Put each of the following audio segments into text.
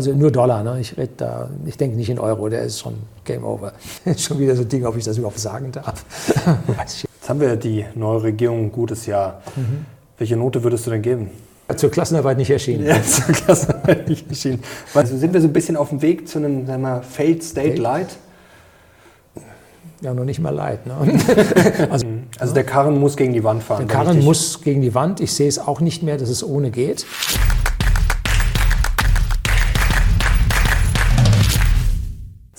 also nur Dollar. Ne? Ich rede da, ich denke nicht in Euro, der ist schon Game Over. schon wieder so ein Ding, ob ich das überhaupt sagen darf. Jetzt haben wir die neue Regierung ein gutes Jahr. Mhm. Welche Note würdest du denn geben? Zur Klassenarbeit nicht erschienen. Ja, zur Klassenarbeit nicht erschienen. Also sind wir so ein bisschen auf dem Weg zu einem sagen wir, Failed State Light? Ja, noch nicht mal Light. Ne? also, also, der Karren muss gegen die Wand fahren. Der Karren muss gegen die Wand. Ich sehe es auch nicht mehr, dass es ohne geht.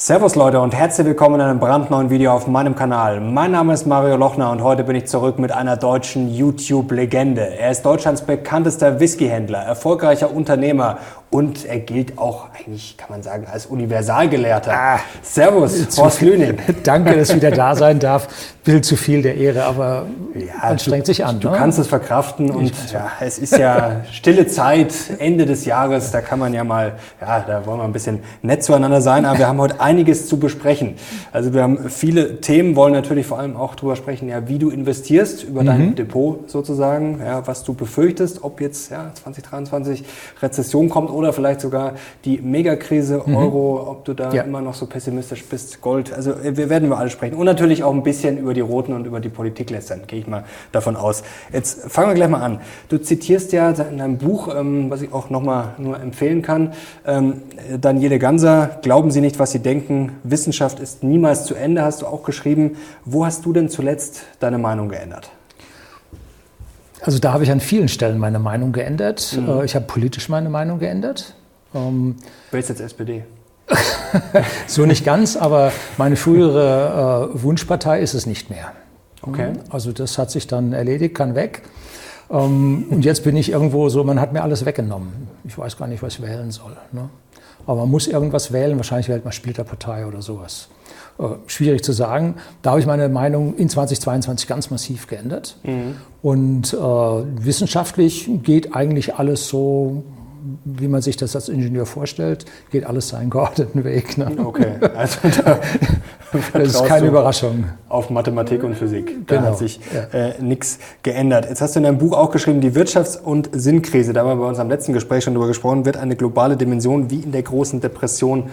Servus Leute und herzlich willkommen in einem brandneuen Video auf meinem Kanal. Mein Name ist Mario Lochner und heute bin ich zurück mit einer deutschen YouTube-Legende. Er ist Deutschlands bekanntester Whiskyhändler, erfolgreicher Unternehmer und er gilt auch eigentlich, kann man sagen, als Universalgelehrter. Ah, Servus, Horst Lüning. Danke, dass ich wieder da sein darf. Bild zu viel der Ehre, aber ja, man strengt du, sich an. Du ne? kannst es verkraften und ja, es ist ja stille Zeit, Ende des Jahres, da kann man ja mal, ja, da wollen wir ein bisschen nett zueinander sein, aber wir haben heute einiges zu besprechen. Also wir haben viele Themen, wollen natürlich vor allem auch darüber sprechen, ja, wie du investierst über mhm. dein Depot sozusagen, ja, was du befürchtest, ob jetzt ja, 2023 Rezession kommt oder vielleicht sogar die Megakrise mhm. Euro, ob du da ja. immer noch so pessimistisch bist, Gold. Also äh, wir werden über alles sprechen. Und natürlich auch ein bisschen über die Roten und über die Politik lästern, gehe ich mal davon aus. Jetzt fangen wir gleich mal an. Du zitierst ja in deinem Buch, ähm, was ich auch nochmal nur empfehlen kann, ähm, Daniele Ganser, glauben Sie nicht, was Sie denken, Wissenschaft ist niemals zu Ende, hast du auch geschrieben. Wo hast du denn zuletzt deine Meinung geändert? Also da habe ich an vielen Stellen meine Meinung geändert. Mhm. Äh, ich habe politisch meine Meinung geändert. Ähm, Wählst jetzt SPD? so nicht ganz, aber meine frühere äh, Wunschpartei ist es nicht mehr. Okay. Also das hat sich dann erledigt, kann weg. Ähm, und jetzt bin ich irgendwo so, man hat mir alles weggenommen. Ich weiß gar nicht, was ich wählen soll. Ne? Aber man muss irgendwas wählen, wahrscheinlich wählt man Splitterpartei oder sowas. Äh, schwierig zu sagen. Da habe ich meine Meinung in 2022 ganz massiv geändert. Mhm. Und äh, wissenschaftlich geht eigentlich alles so, wie man sich das als Ingenieur vorstellt, geht alles seinen geordneten Weg. Ne? Okay, also da das ist keine Überraschung. Auf Mathematik und Physik. Da genau. hat sich ja. äh, nichts geändert. Jetzt hast du in deinem Buch auch geschrieben, die Wirtschafts- und Sinnkrise, da haben wir bei unserem letzten Gespräch schon drüber gesprochen, wird eine globale Dimension wie in der großen Depression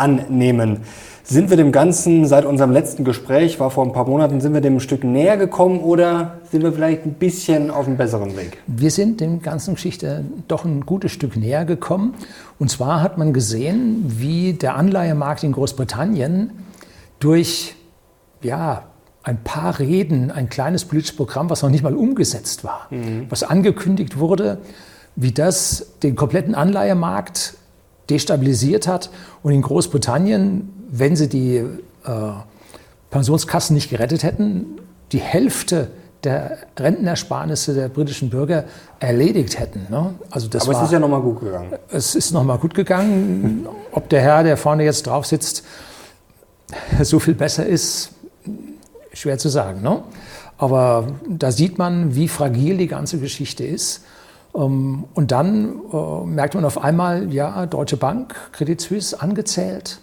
annehmen. Sind wir dem Ganzen seit unserem letzten Gespräch, war vor ein paar Monaten, sind wir dem ein Stück näher gekommen oder sind wir vielleicht ein bisschen auf einem besseren Weg? Wir sind dem ganzen Geschichte doch ein gutes Stück näher gekommen. Und zwar hat man gesehen, wie der Anleihemarkt in Großbritannien durch ja, ein paar Reden, ein kleines politisches Programm, was noch nicht mal umgesetzt war, mhm. was angekündigt wurde, wie das den kompletten Anleihemarkt destabilisiert hat und in Großbritannien wenn sie die äh, Pensionskassen nicht gerettet hätten, die Hälfte der Rentenersparnisse der britischen Bürger erledigt hätten. Ne? Also das Aber war, es ist ja nochmal gut gegangen. Es ist nochmal gut gegangen. Ob der Herr, der vorne jetzt drauf sitzt, so viel besser ist, schwer zu sagen. Ne? Aber da sieht man, wie fragil die ganze Geschichte ist. Ähm, und dann äh, merkt man auf einmal, ja, Deutsche Bank, Credit Suisse angezählt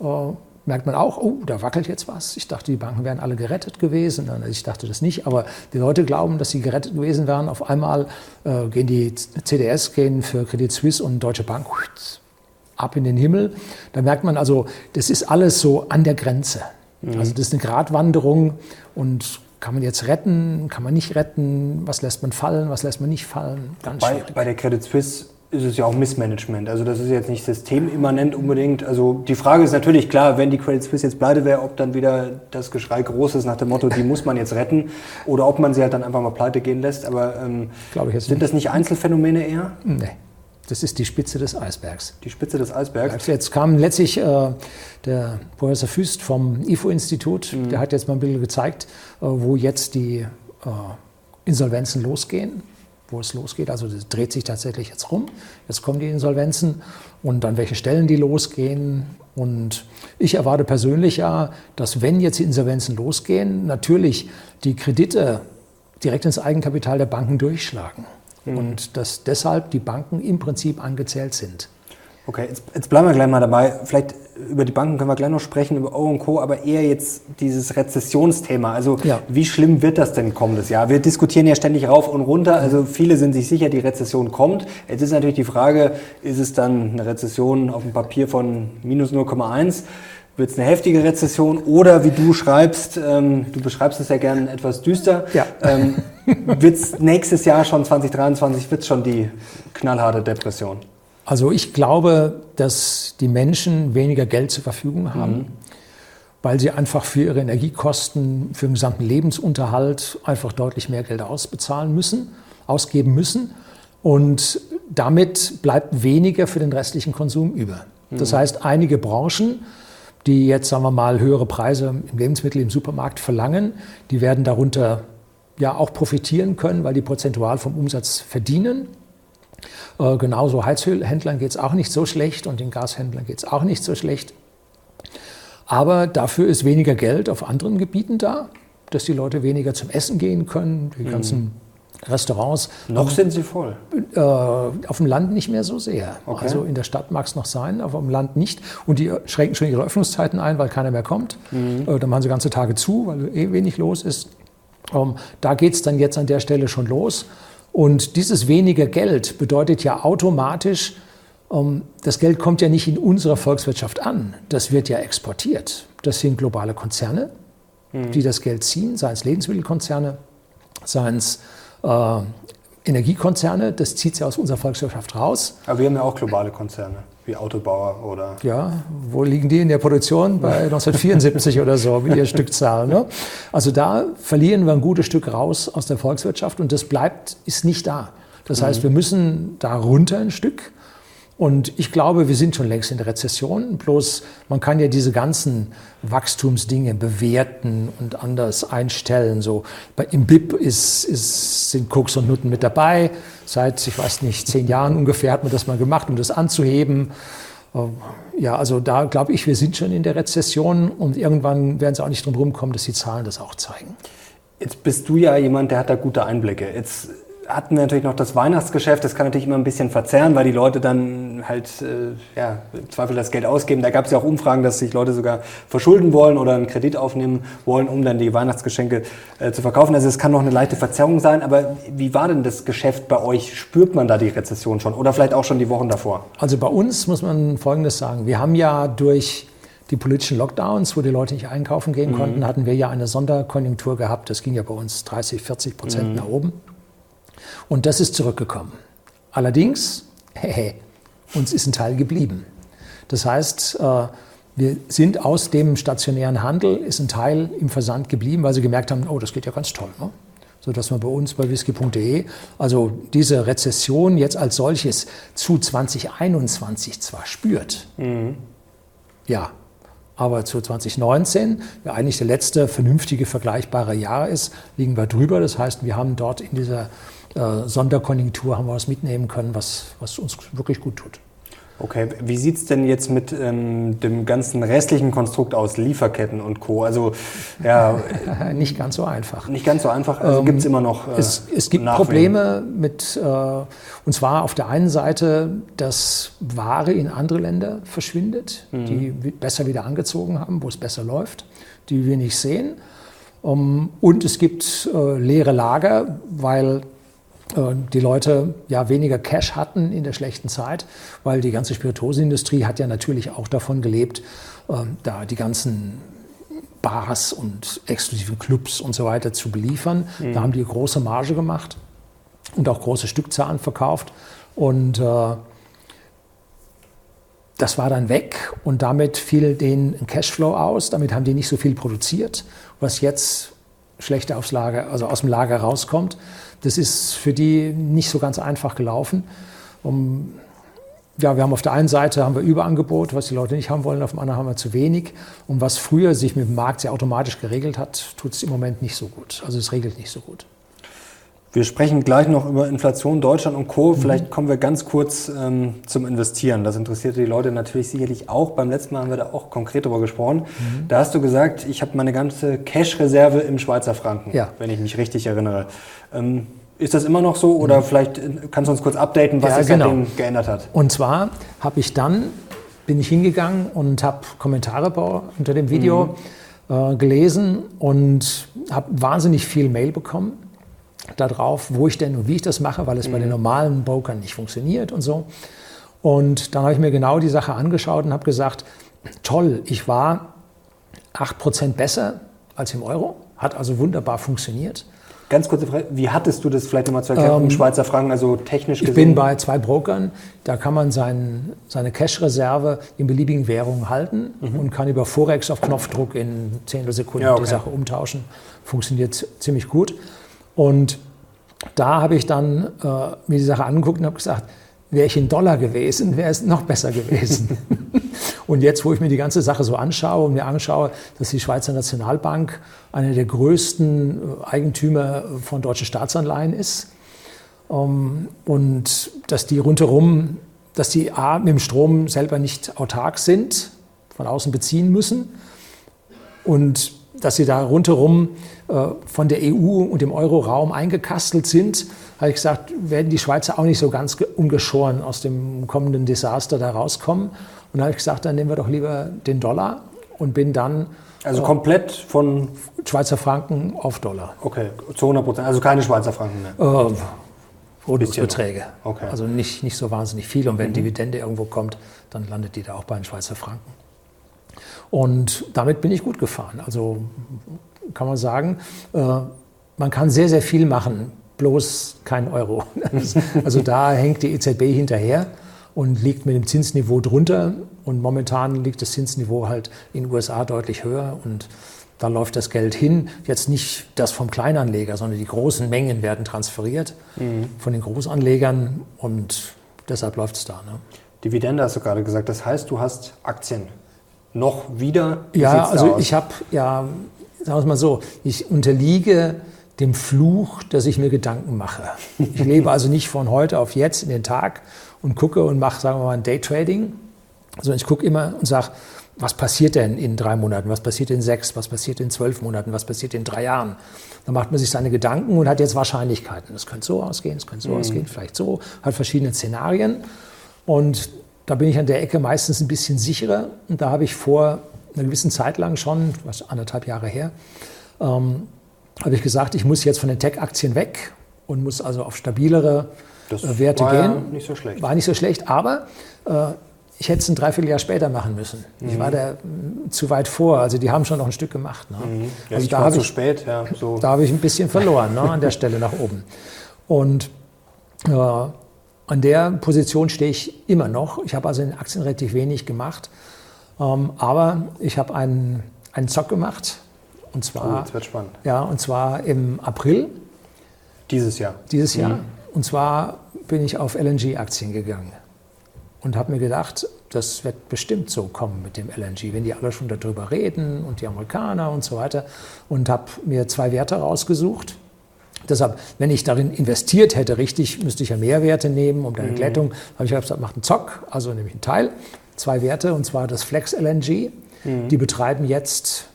äh, merkt man auch, oh, da wackelt jetzt was. Ich dachte, die Banken wären alle gerettet gewesen. Ich dachte das nicht, aber die Leute glauben, dass sie gerettet gewesen wären. Auf einmal äh, gehen die CDS, gehen für Credit Suisse und Deutsche Bank ab in den Himmel. Da merkt man also, das ist alles so an der Grenze. Mhm. Also das ist eine Gratwanderung und kann man jetzt retten, kann man nicht retten, was lässt man fallen, was lässt man nicht fallen. Ganz bei, bei der Credit Suisse ist es ja auch Missmanagement. Also das ist jetzt nicht systemimmanent unbedingt. Also die Frage ist natürlich klar, wenn die Credit Suisse jetzt pleite wäre, ob dann wieder das Geschrei groß ist nach dem Motto, die muss man jetzt retten oder ob man sie halt dann einfach mal pleite gehen lässt. Aber ähm, sind nicht. das nicht Einzelfänomene eher? Nee. Das ist die Spitze des Eisbergs. Die Spitze des Eisbergs. Jetzt kam letztlich äh, der Professor Füst vom IFO-Institut, mhm. der hat jetzt mal ein bisschen gezeigt, äh, wo jetzt die äh, Insolvenzen losgehen wo es losgeht. Also das dreht sich tatsächlich jetzt rum. Jetzt kommen die Insolvenzen und an welche Stellen die losgehen. Und ich erwarte persönlich ja, dass wenn jetzt die Insolvenzen losgehen, natürlich die Kredite direkt ins Eigenkapital der Banken durchschlagen. Mhm. Und dass deshalb die Banken im Prinzip angezählt sind. Okay, jetzt, jetzt, bleiben wir gleich mal dabei. Vielleicht über die Banken können wir gleich noch sprechen, über O und Co., aber eher jetzt dieses Rezessionsthema. Also ja. wie schlimm wird das denn kommendes Jahr? Wir diskutieren ja ständig rauf und runter. Also viele sind sich sicher, die Rezession kommt. Jetzt ist natürlich die Frage, ist es dann eine Rezession auf dem Papier von minus 0,1? Wird es eine heftige Rezession oder wie du schreibst, ähm, du beschreibst es ja gerne etwas düster, ja. ähm, wird es nächstes Jahr schon 2023, wird es schon die knallharte Depression? Also ich glaube, dass die Menschen weniger Geld zur Verfügung haben, mhm. weil sie einfach für ihre Energiekosten, für den gesamten Lebensunterhalt einfach deutlich mehr Geld ausbezahlen müssen, ausgeben müssen. Und damit bleibt weniger für den restlichen Konsum über. Das mhm. heißt, einige Branchen, die jetzt, sagen wir mal, höhere Preise im Lebensmittel im Supermarkt verlangen, die werden darunter ja auch profitieren können, weil die prozentual vom Umsatz verdienen. Äh, genauso Heizölhändlern geht es auch nicht so schlecht und den Gashändlern geht es auch nicht so schlecht. Aber dafür ist weniger Geld auf anderen Gebieten da, dass die Leute weniger zum Essen gehen können, die mhm. Restaurants. Noch sind sie voll. Äh, auf dem Land nicht mehr so sehr. Okay. Also in der Stadt mag es noch sein, aber auf dem Land nicht. Und die schränken schon ihre Öffnungszeiten ein, weil keiner mehr kommt. Mhm. Äh, dann machen sie ganze Tage zu, weil eh wenig los ist. Ähm, da geht es dann jetzt an der Stelle schon los. Und dieses weniger Geld bedeutet ja automatisch, ähm, das Geld kommt ja nicht in unserer Volkswirtschaft an. Das wird ja exportiert. Das sind globale Konzerne, mhm. die das Geld ziehen, seien es Lebensmittelkonzerne, seien es äh, Energiekonzerne. Das zieht sie aus unserer Volkswirtschaft raus. Aber wir haben ja auch globale Konzerne wie Autobauer oder. Ja, wo liegen die in der Produktion? Bei 1974 oder so, wie ihr Stückzahl. Ne? Also da verlieren wir ein gutes Stück raus aus der Volkswirtschaft und das bleibt, ist nicht da. Das heißt, mhm. wir müssen da runter ein Stück und ich glaube, wir sind schon längst in der Rezession. Bloß man kann ja diese ganzen Wachstumsdinge bewerten und anders einstellen. So bei, im BIP ist, ist, sind Koks und Nutten mit dabei. Seit, ich weiß nicht, zehn Jahren ungefähr hat man das mal gemacht, um das anzuheben. Ähm, ja, also da glaube ich, wir sind schon in der Rezession und irgendwann werden sie auch nicht drum rumkommen, dass die Zahlen das auch zeigen. Jetzt bist du ja jemand, der hat da gute Einblicke. Jetzt hatten wir natürlich noch das Weihnachtsgeschäft. Das kann natürlich immer ein bisschen verzerren, weil die Leute dann halt äh, ja, im Zweifel das Geld ausgeben. Da gab es ja auch Umfragen, dass sich Leute sogar verschulden wollen oder einen Kredit aufnehmen wollen, um dann die Weihnachtsgeschenke äh, zu verkaufen. Also es kann noch eine leichte Verzerrung sein. Aber wie war denn das Geschäft bei euch? Spürt man da die Rezession schon oder vielleicht auch schon die Wochen davor? Also bei uns muss man Folgendes sagen. Wir haben ja durch die politischen Lockdowns, wo die Leute nicht einkaufen gehen mhm. konnten, hatten wir ja eine Sonderkonjunktur gehabt. Das ging ja bei uns 30, 40 Prozent mhm. nach oben. Und das ist zurückgekommen. Allerdings, hehe, uns ist ein Teil geblieben. Das heißt, äh, wir sind aus dem stationären Handel, ist ein Teil im Versand geblieben, weil sie gemerkt haben, oh, das geht ja ganz toll. Ne? So dass man bei uns bei whisky.de, also diese Rezession jetzt als solches zu 2021 zwar spürt, mhm. ja, aber zu 2019, der eigentlich der letzte vernünftige vergleichbare Jahr ist, liegen wir drüber. Das heißt, wir haben dort in dieser äh, Sonderkonjunktur haben wir was mitnehmen können, was, was uns wirklich gut tut. Okay, wie sieht es denn jetzt mit ähm, dem ganzen restlichen Konstrukt aus, Lieferketten und Co.? Also, ja. nicht ganz so einfach. Nicht ganz so einfach, also ähm, gibt es immer noch. Äh, es, es gibt Nachwehen. Probleme mit, äh, und zwar auf der einen Seite, dass Ware in andere Länder verschwindet, mhm. die besser wieder angezogen haben, wo es besser läuft, die wir nicht sehen. Um, und es gibt äh, leere Lager, weil die Leute ja weniger Cash hatten in der schlechten Zeit, weil die ganze Spirituosenindustrie hat ja natürlich auch davon gelebt, ähm, da die ganzen Bars und exklusiven Clubs und so weiter zu beliefern. Mhm. Da haben die große Marge gemacht und auch große Stückzahlen verkauft. Und äh, das war dann weg und damit fiel denen ein Cashflow aus. Damit haben die nicht so viel produziert, was jetzt schlechter aufs Lager, also aus dem Lager rauskommt. Das ist für die nicht so ganz einfach gelaufen. Um, ja, wir haben auf der einen Seite haben wir Überangebot, was die Leute nicht haben wollen, auf der anderen haben wir zu wenig. Und was früher sich mit dem Markt sehr automatisch geregelt hat, tut es im Moment nicht so gut. Also es regelt nicht so gut. Wir sprechen gleich noch über Inflation, Deutschland und Co. Mhm. Vielleicht kommen wir ganz kurz ähm, zum Investieren. Das interessiert die Leute natürlich sicherlich auch. Beim letzten Mal haben wir da auch konkret darüber gesprochen. Mhm. Da hast du gesagt, ich habe meine ganze Cash-Reserve im Schweizer Franken, ja. wenn ich mich richtig erinnere. Ähm, Ist das immer noch so oder mhm. vielleicht kannst du uns kurz updaten, was ja, sich genau. seitdem geändert hat? Und zwar habe ich dann, bin ich hingegangen und habe Kommentare unter dem Video mhm. äh, gelesen und habe wahnsinnig viel Mail bekommen darauf, wo ich denn und wie ich das mache, weil es mhm. bei den mhm. normalen Brokern nicht funktioniert und so. Und dann habe ich mir genau die Sache angeschaut und habe gesagt, toll, ich war 8% besser als im Euro, hat also wunderbar funktioniert. Ganz kurze Frage, wie hattest du das vielleicht nochmal zu erklären, ähm, Schweizer Franken, also technisch gesehen? Ich bin bei zwei Brokern, da kann man sein, seine Cash-Reserve in beliebigen Währungen halten mhm. und kann über Forex auf Knopfdruck in Zehntelsekunden ja, okay. die Sache umtauschen. Funktioniert ziemlich gut. Und da habe ich dann äh, mir die Sache angeguckt und habe gesagt, wäre ich in Dollar gewesen, wäre es noch besser gewesen. und jetzt, wo ich mir die ganze Sache so anschaue und mir anschaue, dass die Schweizer Nationalbank einer der größten äh, Eigentümer von deutschen Staatsanleihen ist ähm, und dass die rundherum, dass die A, mit dem Strom selber nicht autark sind, von außen beziehen müssen und dass sie da rundherum äh, von der EU und dem Euro-Raum eingekastelt sind, habe ich gesagt, werden die Schweizer auch nicht so ganz ungeschoren aus dem kommenden Desaster da rauskommen. Und da habe ich gesagt, dann nehmen wir doch lieber den Dollar und bin dann. Also äh, komplett von. Schweizer Franken auf Dollar. Okay, zu 100 Prozent. Also keine Schweizer Franken mehr. Äh, Beträge. Okay. Also nicht, nicht so wahnsinnig viel. Und wenn mhm. Dividende irgendwo kommt, dann landet die da auch bei den Schweizer Franken. Und damit bin ich gut gefahren. Also kann man sagen, äh, man kann sehr, sehr viel machen bloß kein Euro. Also da hängt die EZB hinterher und liegt mit dem Zinsniveau drunter. Und momentan liegt das Zinsniveau halt in den USA deutlich höher und da läuft das Geld hin. Jetzt nicht das vom Kleinanleger, sondern die großen Mengen werden transferiert mhm. von den Großanlegern und deshalb läuft es da. Ne? Dividende hast du gerade gesagt. Das heißt, du hast Aktien noch wieder? Wie ja, also ich habe ja, sagen wir es mal so, ich unterliege dem Fluch, dass ich mir Gedanken mache. Ich lebe also nicht von heute auf jetzt in den Tag und gucke und mache, sagen wir mal, ein Daytrading, sondern ich gucke immer und sage, was passiert denn in drei Monaten, was passiert in sechs, was passiert in zwölf Monaten, was passiert in drei Jahren. Dann macht man sich seine Gedanken und hat jetzt Wahrscheinlichkeiten. Das könnte so ausgehen, es könnte so mhm. ausgehen, vielleicht so, hat verschiedene Szenarien. Und da bin ich an der Ecke meistens ein bisschen sicherer. Und da habe ich vor einer gewissen Zeit lang schon, was anderthalb Jahre her, ähm, habe ich gesagt, ich muss jetzt von den Tech-Aktien weg und muss also auf stabilere das äh, Werte war gehen. Nicht so schlecht. War nicht so schlecht, aber äh, ich hätte es ein Dreivierteljahr später machen müssen. Mhm. Ich war da mm, zu weit vor. Also die haben schon noch ein Stück gemacht. Ne? Mhm. Ja, also da war zu ich, spät. Ja, so. Da habe ich ein bisschen verloren ne, an der Stelle nach oben. Und äh, an der Position stehe ich immer noch. Ich habe also in Aktien relativ wenig gemacht. Ähm, aber ich habe einen, einen Zock gemacht und zwar, oh, jetzt wird spannend. Ja, und zwar im April. Dieses Jahr. Dieses Jahr. Mhm. Und zwar bin ich auf LNG-Aktien gegangen und habe mir gedacht, das wird bestimmt so kommen mit dem LNG, wenn die alle schon darüber reden und die Amerikaner und so weiter. Und habe mir zwei Werte rausgesucht. Deshalb, wenn ich darin investiert hätte, richtig, müsste ich ja mehr Werte nehmen, um deine mhm. Glättung. habe ich gesagt, macht einen Zock, also nehme ich einen Teil, zwei Werte, und zwar das Flex LNG. Mhm. Die betreiben jetzt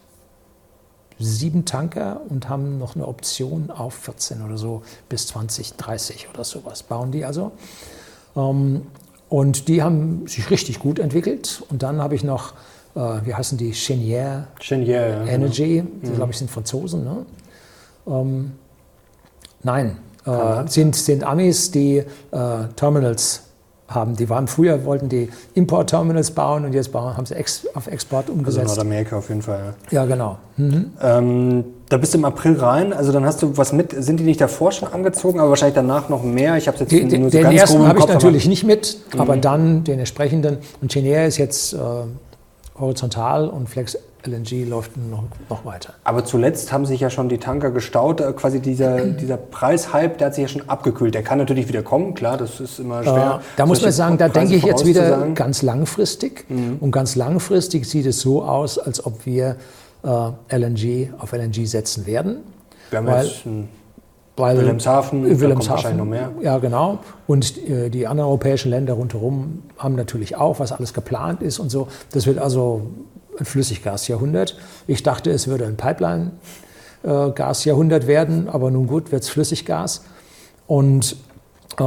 sieben Tanker und haben noch eine Option auf 14 oder so bis 2030 oder sowas. Bauen die also. Ähm, und die haben sich richtig gut entwickelt. Und dann habe ich noch, äh, wie heißen die, Cheniere, Cheniere ja, Energy, genau. die mhm. glaube ich sind Franzosen. Ne? Nein, äh, sind, sind Amis, die äh, Terminals haben. Die waren früher, wollten die Import-Terminals bauen und jetzt bauen, haben sie ex, auf Export umgesetzt. Also Nordamerika auf jeden Fall. Ja, ja genau. Mhm. Ähm, da bist du im April rein, also dann hast du was mit, sind die nicht davor schon angezogen, aber wahrscheinlich danach noch mehr? Ich habe jetzt die, nur so Den ersten habe ich natürlich nicht mit, mhm. aber dann den entsprechenden. Und Chenier ist jetzt äh, horizontal und Flex LNG läuft noch, noch, weiter. Aber zuletzt haben sich ja schon die Tanker gestaut. Äh, quasi dieser, dieser Preishype, der hat sich ja schon abgekühlt. Der kann natürlich wieder kommen, klar, das ist immer schwer. Äh, da muss man sagen, da denke ich jetzt wieder ganz langfristig. Mhm. Und ganz langfristig sieht es so aus, als ob wir äh, LNG auf LNG setzen werden. Wir haben weil, jetzt weil Wilhelmshaven, Wilhelmshaven noch mehr. Ja, genau. Und äh, die anderen europäischen Länder rundherum haben natürlich auch, was alles geplant ist und so. Das wird also ein Flüssiggasjahrhundert. Ich dachte, es würde ein Pipeline-Gasjahrhundert werden, aber nun gut, wird es Flüssiggas. Und äh,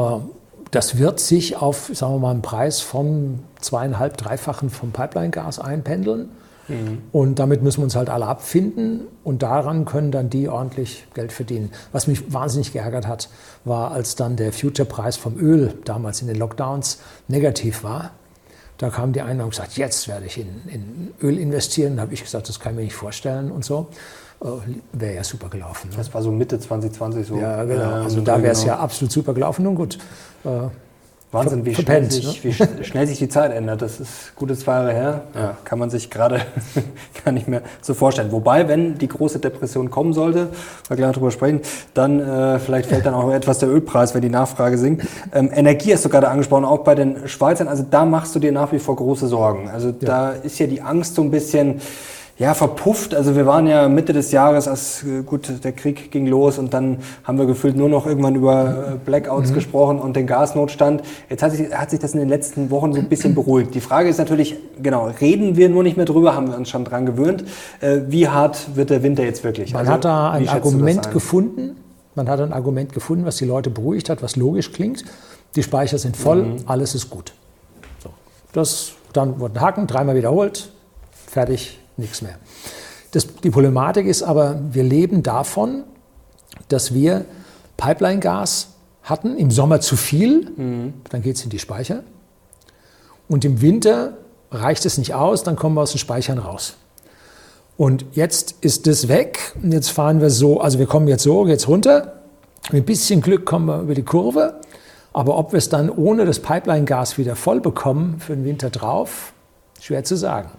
das wird sich auf, sagen wir mal, einen Preis von zweieinhalb, dreifachen vom Pipeline-Gas einpendeln. Mhm. Und damit müssen wir uns halt alle abfinden und daran können dann die ordentlich Geld verdienen. Was mich wahnsinnig geärgert hat, war, als dann der Future-Preis vom Öl damals in den Lockdowns negativ war. Da kamen die einen und haben gesagt, jetzt werde ich in, in Öl investieren. Da habe ich gesagt, das kann ich mir nicht vorstellen und so. Äh, wäre ja super gelaufen. Ne? Das war so Mitte 2020 so. Ja, genau. Also da wäre es genau. ja absolut super gelaufen. Nun gut. Äh, Wahnsinn, wie, schnell sich, ne? wie schnell sich die Zeit ändert. Das ist gute zwei Jahre her. Ja, kann man sich gerade gar nicht mehr so vorstellen. Wobei, wenn die große Depression kommen sollte, wir gleich darüber sprechen, dann äh, vielleicht fällt dann auch etwas der Ölpreis, wenn die Nachfrage sinkt. Ähm, Energie hast du gerade angesprochen, auch bei den Schweizern. Also da machst du dir nach wie vor große Sorgen. Also ja. da ist ja die Angst so ein bisschen ja, verpufft. Also wir waren ja Mitte des Jahres, als äh, gut der Krieg ging los und dann haben wir gefühlt nur noch irgendwann über äh, Blackouts mhm. gesprochen und den Gasnotstand. Jetzt hat sich, hat sich das in den letzten Wochen so ein bisschen beruhigt. Die Frage ist natürlich, genau, reden wir nur nicht mehr drüber, haben wir uns schon dran gewöhnt. Äh, wie hart wird der Winter jetzt wirklich? Man also, hat da ein Argument gefunden. Man hat ein Argument gefunden, was die Leute beruhigt hat, was logisch klingt. Die Speicher sind voll, mhm. alles ist gut. So. Das, dann wurden Haken, dreimal wiederholt, fertig, nichts mehr. Das, die Problematik ist aber, wir leben davon, dass wir Pipeline-Gas hatten, im Sommer zu viel, mhm. dann geht es in die Speicher. Und im Winter reicht es nicht aus, dann kommen wir aus den Speichern raus. Und jetzt ist das weg und jetzt fahren wir so, also wir kommen jetzt so, jetzt runter. Mit ein bisschen Glück kommen wir über die Kurve. Aber ob wir es dann ohne das Pipeline-Gas wieder voll bekommen für den Winter drauf, schwer zu sagen.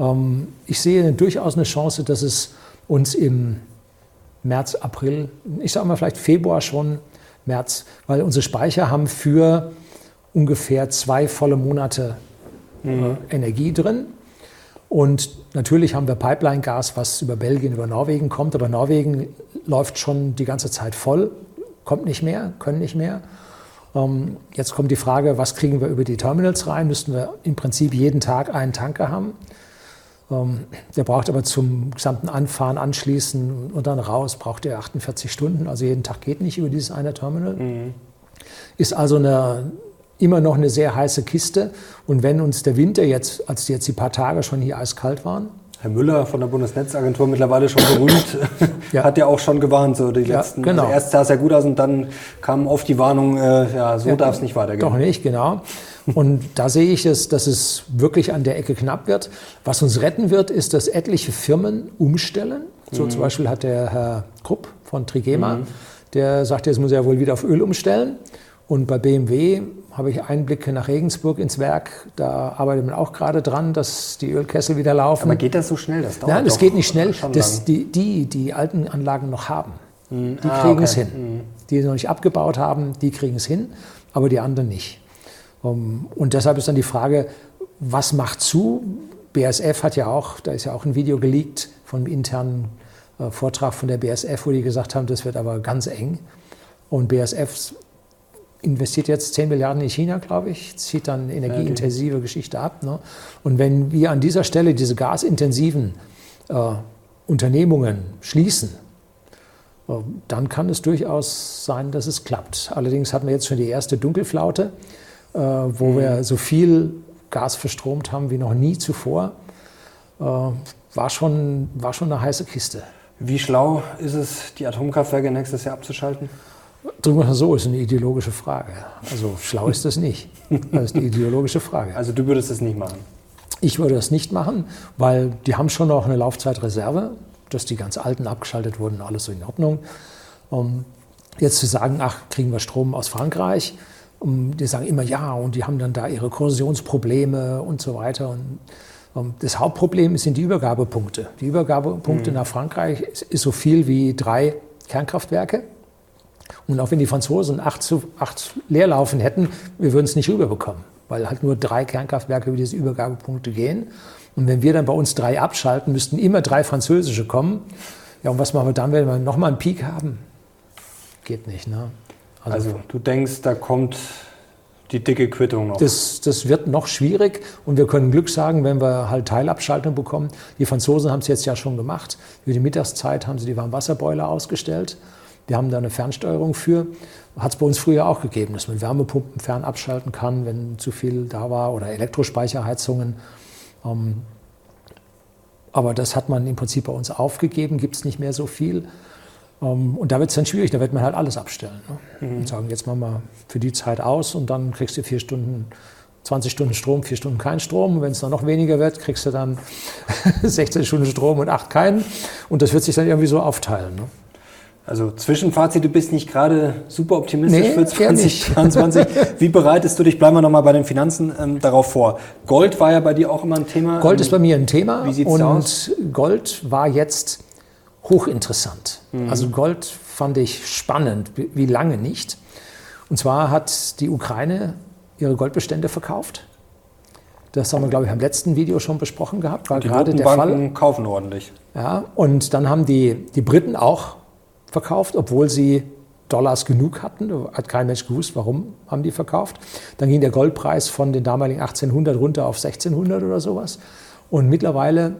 Ähm, ich sehe durchaus eine Chance, dass es uns im März, April, ich sage mal vielleicht Februar schon, März, weil unsere Speicher haben für ungefähr zwei volle Monate äh, mhm. Energie drin. Und natürlich haben wir Pipeline-Gas, was über Belgien, über Norwegen kommt, aber Norwegen läuft schon die ganze Zeit voll, kommt nicht mehr, können nicht mehr. Ähm, jetzt kommt die Frage, was kriegen wir über die Terminals rein? Müssten wir im Prinzip jeden Tag einen Tanker haben. Ähm, der braucht aber zum gesamten Anfahren, Anschließen und dann raus, braucht er 48 Stunden. Also jeden Tag geht nicht über dieses eine Terminal. Mhm. Ist also eine, immer noch eine sehr heiße Kiste. Und wenn uns der Winter jetzt, als jetzt die paar Tage schon hier eiskalt waren, Herr Müller von der Bundesnetzagentur, mittlerweile schon berühmt, ja. hat ja auch schon gewarnt, so die letzten. Ja, genau. Also erst sah es ja gut aus und dann kam oft die Warnung, äh, ja, so ja, darf es nicht weitergehen. Doch nicht, genau. Und da sehe ich es, dass es wirklich an der Ecke knapp wird. Was uns retten wird, ist, dass etliche Firmen umstellen. So mhm. zum Beispiel hat der Herr Krupp von Trigema, mhm. der sagt, jetzt muss er wohl wieder auf Öl umstellen. Und bei BMW habe ich Einblicke nach Regensburg ins Werk. Da arbeitet man auch gerade dran, dass die Ölkessel wieder laufen. Aber geht das so schnell? Das dauert Nein, das geht nicht schnell. Das, die, die, die alten Anlagen noch haben, mhm. die ah, kriegen okay. es hin. Mhm. Die noch nicht abgebaut haben, die kriegen es hin, aber die anderen nicht. Ähm, und deshalb ist dann die Frage, was macht zu? BSF hat ja auch, da ist ja auch ein Video geleakt einem internen äh, Vortrag von der BSF, wo die gesagt haben, das wird aber ganz eng. Und BSF investiert jetzt 10 Milliarden in China, glaube ich, zieht dann energieintensive okay. Geschichte ab. Ne? Und wenn wir an dieser Stelle diese gasintensiven äh, Unternehmungen schließen, äh, dann kann es durchaus sein, dass es klappt. Allerdings hatten wir jetzt schon die erste Dunkelflaute, wo mhm. wir so viel Gas verstromt haben wie noch nie zuvor. Äh, war, schon, war schon eine heiße Kiste. Wie schlau ist es, die Atomkraftwerke nächstes Jahr abzuschalten? Drücken wir mal so, ist eine ideologische Frage. Also schlau ist das nicht. Das ist eine ideologische Frage. Also du würdest das nicht machen? Ich würde das nicht machen, weil die haben schon noch eine Laufzeitreserve, dass die ganz alten abgeschaltet wurden, alles so in Ordnung. Um jetzt zu sagen, ach, kriegen wir Strom aus Frankreich, die sagen immer ja und die haben dann da ihre Korrosionsprobleme und so weiter. Und, um, das Hauptproblem sind die Übergabepunkte. Die Übergabepunkte mhm. nach Frankreich ist, ist so viel wie drei Kernkraftwerke. Und auch wenn die Franzosen acht, zu, acht Leerlaufen hätten, wir würden es nicht rüberbekommen, weil halt nur drei Kernkraftwerke über diese Übergabepunkte gehen. Und wenn wir dann bei uns drei abschalten, müssten immer drei französische kommen. Ja, und was machen wir dann, wenn wir nochmal einen Peak haben? Geht nicht, ne? Also, also du denkst, da kommt die dicke Quittung noch. Das, das wird noch schwierig und wir können Glück sagen, wenn wir halt Teilabschaltung bekommen. Die Franzosen haben es jetzt ja schon gemacht. Über die Mittagszeit haben sie die Warmwasserboiler ausgestellt. Die haben da eine Fernsteuerung für. Hat es bei uns früher auch gegeben, dass man Wärmepumpen fern abschalten kann, wenn zu viel da war oder Elektrospeicherheizungen. Ähm, aber das hat man im Prinzip bei uns aufgegeben, gibt es nicht mehr so viel. Ähm, und da wird es dann schwierig, da wird man halt alles abstellen. Ne? Mhm. Und sagen, jetzt machen wir für die Zeit aus und dann kriegst du vier Stunden 20 Stunden Strom, vier Stunden kein Strom. Und wenn es dann noch weniger wird, kriegst du dann 16 Stunden Strom und acht keinen. Und das wird sich dann irgendwie so aufteilen. Ne? Also Zwischenfazit, du bist nicht gerade super optimistisch nee, für 2023. Wie bereitest du dich, bleiben wir nochmal bei den Finanzen, ähm, darauf vor? Gold war ja bei dir auch immer ein Thema. Gold ist bei mir ein Thema. Wie sieht's und aus? Gold war jetzt hochinteressant. Mhm. Also Gold fand ich spannend, wie lange nicht. Und zwar hat die Ukraine ihre Goldbestände verkauft. Das haben wir, glaube ich, im letzten Video schon besprochen gehabt. War die gerade der Fall. kaufen ordentlich. Ja, und dann haben die, die Briten auch verkauft, obwohl sie Dollars genug hatten. Hat kein Mensch gewusst, warum haben die verkauft. Dann ging der Goldpreis von den damaligen 1800 runter auf 1600 oder sowas. Und mittlerweile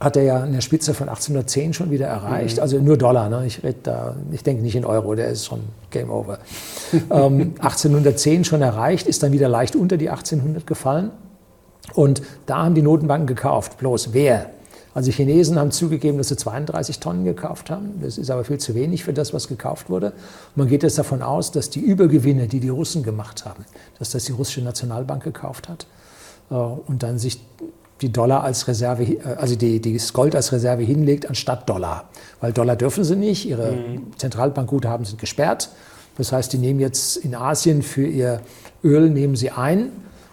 hat er ja eine Spitze von 1810 schon wieder erreicht. Mhm. Also nur Dollar, ne? ich, da, ich denke nicht in Euro, der ist schon Game Over. ähm, 1810 schon erreicht, ist dann wieder leicht unter die 1800 gefallen. Und da haben die Notenbanken gekauft. Bloß wer? Also die Chinesen haben zugegeben, dass sie 32 Tonnen gekauft haben. Das ist aber viel zu wenig für das, was gekauft wurde. Und man geht jetzt davon aus, dass die Übergewinne, die die Russen gemacht haben, dass das die russische Nationalbank gekauft hat äh, und dann sich die Dollar als Reserve, äh, also die, die das Gold als Reserve hinlegt, anstatt Dollar. Weil Dollar dürfen sie nicht, ihre mhm. Zentralbankguthaben sind gesperrt. Das heißt, die nehmen jetzt in Asien für ihr Öl, nehmen sie ein.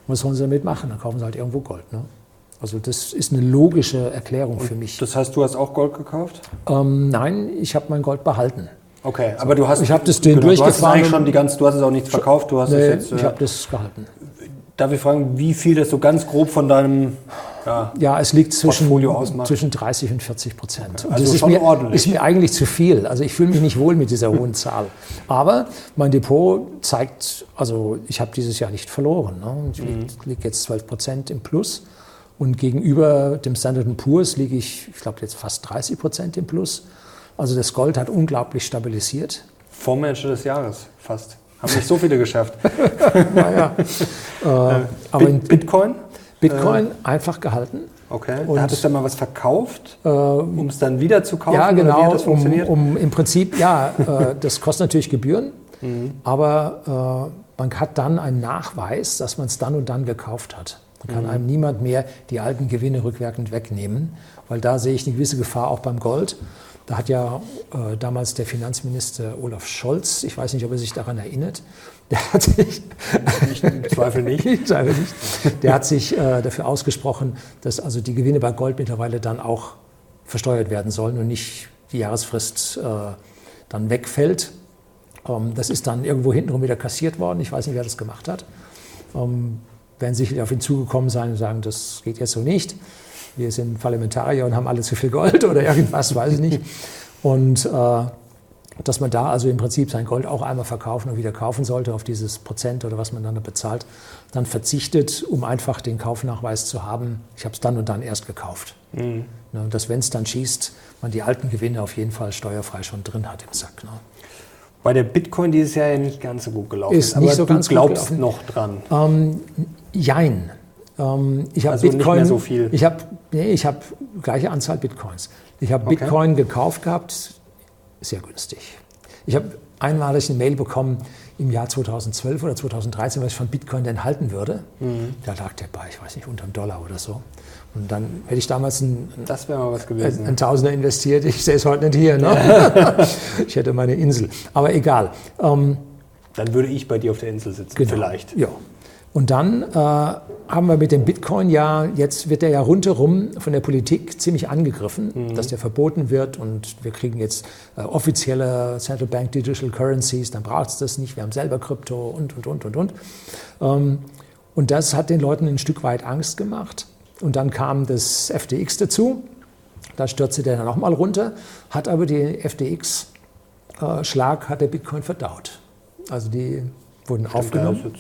Was sollen sie damit machen? Dann kaufen sie halt irgendwo Gold. Ne? Also das ist eine logische Erklärung Und für mich. Das heißt, du hast auch Gold gekauft? Ähm, nein, ich habe mein Gold behalten. Okay, aber du hast ich habe das den genau, durchgefahren. Du hast, schon die ganz, du hast es auch nicht verkauft, du hast nee, es jetzt. Äh, ich habe das gehalten. Darf ich fragen, wie viel das so ganz grob von deinem ja, ja es liegt zwischen, zwischen 30 und 40 Prozent. Okay. Also das ist schon mir, ordentlich. ist mir eigentlich zu viel. Also ich fühle mich nicht wohl mit dieser hohen Zahl. Aber mein Depot zeigt, also ich habe dieses Jahr nicht verloren. Ne? Ich mhm. liege jetzt 12 Prozent im Plus. Und gegenüber dem Standard Poor's liege ich, ich glaube, jetzt fast 30 Prozent im Plus. Also das Gold hat unglaublich stabilisiert. Vormanager des Jahres fast. Haben nicht so viele geschafft. naja. äh, aber Bit Bitcoin? Bitcoin äh, einfach gehalten. Okay. Und da hattest du dann mal was verkauft, äh, um es dann wieder zu kaufen? Ja, genau. Um, um, Im Prinzip, ja, äh, das kostet natürlich Gebühren, mhm. aber äh, man hat dann einen Nachweis, dass man es dann und dann gekauft hat. Man kann mhm. einem niemand mehr die alten Gewinne rückwirkend wegnehmen, weil da sehe ich eine gewisse Gefahr auch beim Gold. Da hat ja äh, damals der Finanzminister Olaf Scholz, ich weiß nicht, ob er sich daran erinnert, der hat sich, ich zweifle nicht, ich zweifle nicht, der hat sich äh, dafür ausgesprochen, dass also die Gewinne bei Gold mittlerweile dann auch versteuert werden sollen und nicht die Jahresfrist äh, dann wegfällt. Ähm, das ist dann irgendwo hintenrum wieder kassiert worden. Ich weiß nicht, wer das gemacht hat. Ähm, werden sicherlich auf ihn zugekommen sein und sagen, das geht jetzt so nicht wir sind Parlamentarier und haben alle zu viel Gold oder irgendwas, weiß ich nicht. Und äh, dass man da also im Prinzip sein Gold auch einmal verkaufen und wieder kaufen sollte auf dieses Prozent oder was man dann bezahlt, dann verzichtet, um einfach den Kaufnachweis zu haben, ich habe es dann und dann erst gekauft. Mhm. Ne, und dass, wenn es dann schießt, man die alten Gewinne auf jeden Fall steuerfrei schon drin hat im Sack. Ne? Bei der Bitcoin dieses Jahr ja nicht ganz so gut gelaufen ist. Nicht aber so du glaubst noch dran? Ähm, jein. Ähm, ich habe also Bitcoin. so. Ich habe nee, ich habe gleiche Anzahl Bitcoins. Ich habe okay. Bitcoin gekauft gehabt, sehr günstig. Ich habe einmalig eine Mail bekommen im Jahr 2012 oder 2013, was ich von Bitcoin denn halten würde. Mhm. Da lag der bei, ich weiß nicht, unter einem Dollar oder so. Und dann hätte ich damals ein, das mal was gewesen, ein, ein Tausender investiert. Ich sehe es heute nicht hier. Ne? ich hätte meine Insel. Aber egal. Ähm, dann würde ich bei dir auf der Insel sitzen, genau. vielleicht. Ja, und dann äh, haben wir mit dem Bitcoin ja, jetzt wird er ja rundherum von der Politik ziemlich angegriffen, mhm. dass der verboten wird und wir kriegen jetzt äh, offizielle Central Bank Digital Currencies, dann braucht es das nicht, wir haben selber Krypto und, und, und, und, und. Ähm, und das hat den Leuten ein Stück weit Angst gemacht. Und dann kam das FTX dazu, da stürzte der dann nochmal runter, hat aber die FTX-Schlag, äh, hat der Bitcoin verdaut. Also die wurden Stimmt, aufgenommen.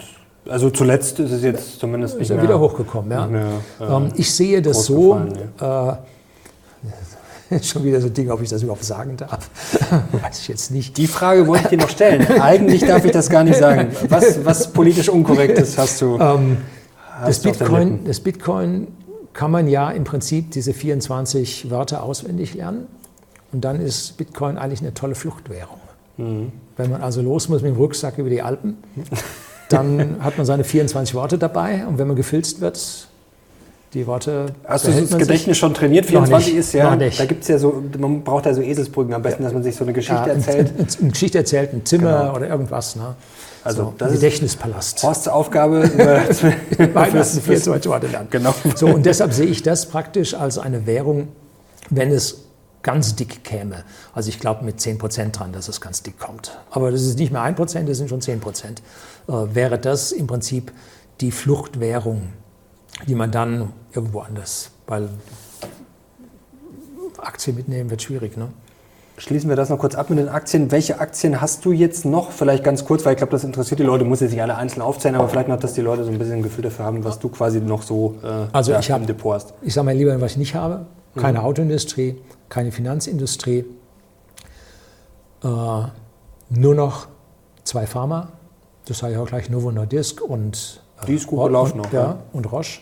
Also zuletzt ist es jetzt zumindest nicht ist mehr, wieder hochgekommen. Ja. Mehr, äh, ich sehe das so. Ja. äh, Schon wieder so ein Ding, ob ich das überhaupt sagen darf. Weiß ich jetzt nicht. Die Frage wollte ich dir noch stellen. Eigentlich darf ich das gar nicht sagen. Was, was politisch Unkorrektes hast du? Ähm, hast das, Bitcoin, das Bitcoin kann man ja im Prinzip diese 24 Wörter auswendig lernen. Und dann ist Bitcoin eigentlich eine tolle Fluchtwährung. Mhm. Wenn man also los muss mit dem Rucksack über die Alpen, dann hat man seine 24 Worte dabei. Und wenn man gefilzt wird, die Worte. Hast du das Gedächtnis schon trainiert? 24 ist ja, da gibt ja so, man braucht da so Eselsbrücken am besten, dass man sich so eine Geschichte ja, erzählt. Eine Geschichte erzählt, ein Zimmer genau. oder irgendwas. Ne? Also so, das Gedächtnispalast. Horsts Aufgabe Weihnachten 24 Worte lernen. Genau. So, und deshalb sehe ich das praktisch als eine Währung, wenn es ganz dick käme. Also ich glaube mit 10 Prozent dran, dass es ganz dick kommt. Aber das ist nicht mehr 1 Prozent, das sind schon 10 Prozent. Äh, wäre das im Prinzip die Fluchtwährung die man dann irgendwo anders, weil Aktien mitnehmen wird schwierig. Ne? Schließen wir das noch kurz ab mit den Aktien. Welche Aktien hast du jetzt noch? Vielleicht ganz kurz, weil ich glaube, das interessiert die Leute. Muss jetzt nicht alle einzeln aufzählen, aber vielleicht noch, dass die Leute so ein bisschen ein Gefühl dafür haben, was du quasi noch so äh, also ja, ich hab, im Depot hast. Ich sage mal lieber, was ich nicht habe. Keine mhm. Autoindustrie, keine Finanzindustrie. Äh, nur noch zwei Pharma. Das sage ich auch gleich, Novo Nordisk und die ist gut gelaufen noch. Ja, und Roche.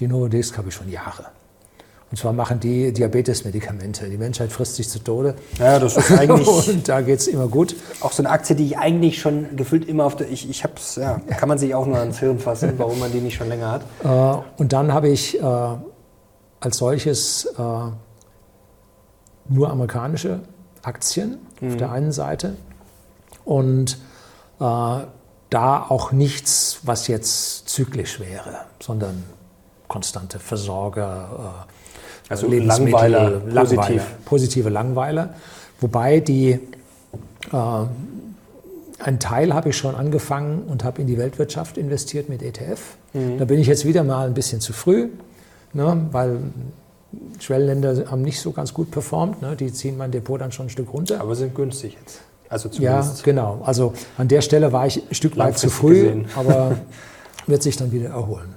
Die Novodesk habe ich schon Jahre. Und zwar machen die Diabetes-Medikamente. Die Menschheit frisst sich zu Tode. Ja, das ist eigentlich. und da geht es immer gut. Auch so eine Aktie, die ich eigentlich schon gefühlt immer auf der. Ich, ich habe es, ja, kann man sich auch nur ans Hirn fassen, warum man die nicht schon länger hat. Äh, und dann habe ich äh, als solches äh, nur amerikanische Aktien mhm. auf der einen Seite und äh, da auch nichts, was jetzt zyklisch wäre, sondern konstante Versorger, äh, also Langweiler, Langweiler, positive Langweiler. Wobei die, äh, ein Teil habe ich schon angefangen und habe in die Weltwirtschaft investiert mit ETF. Mhm. Da bin ich jetzt wieder mal ein bisschen zu früh, ne, weil Schwellenländer haben nicht so ganz gut performt. Ne, die ziehen mein Depot dann schon ein Stück runter. Aber sind günstig jetzt. Also ja, genau. Also an der Stelle war ich ein Stück weit zu früh, gesehen. aber wird sich dann wieder erholen.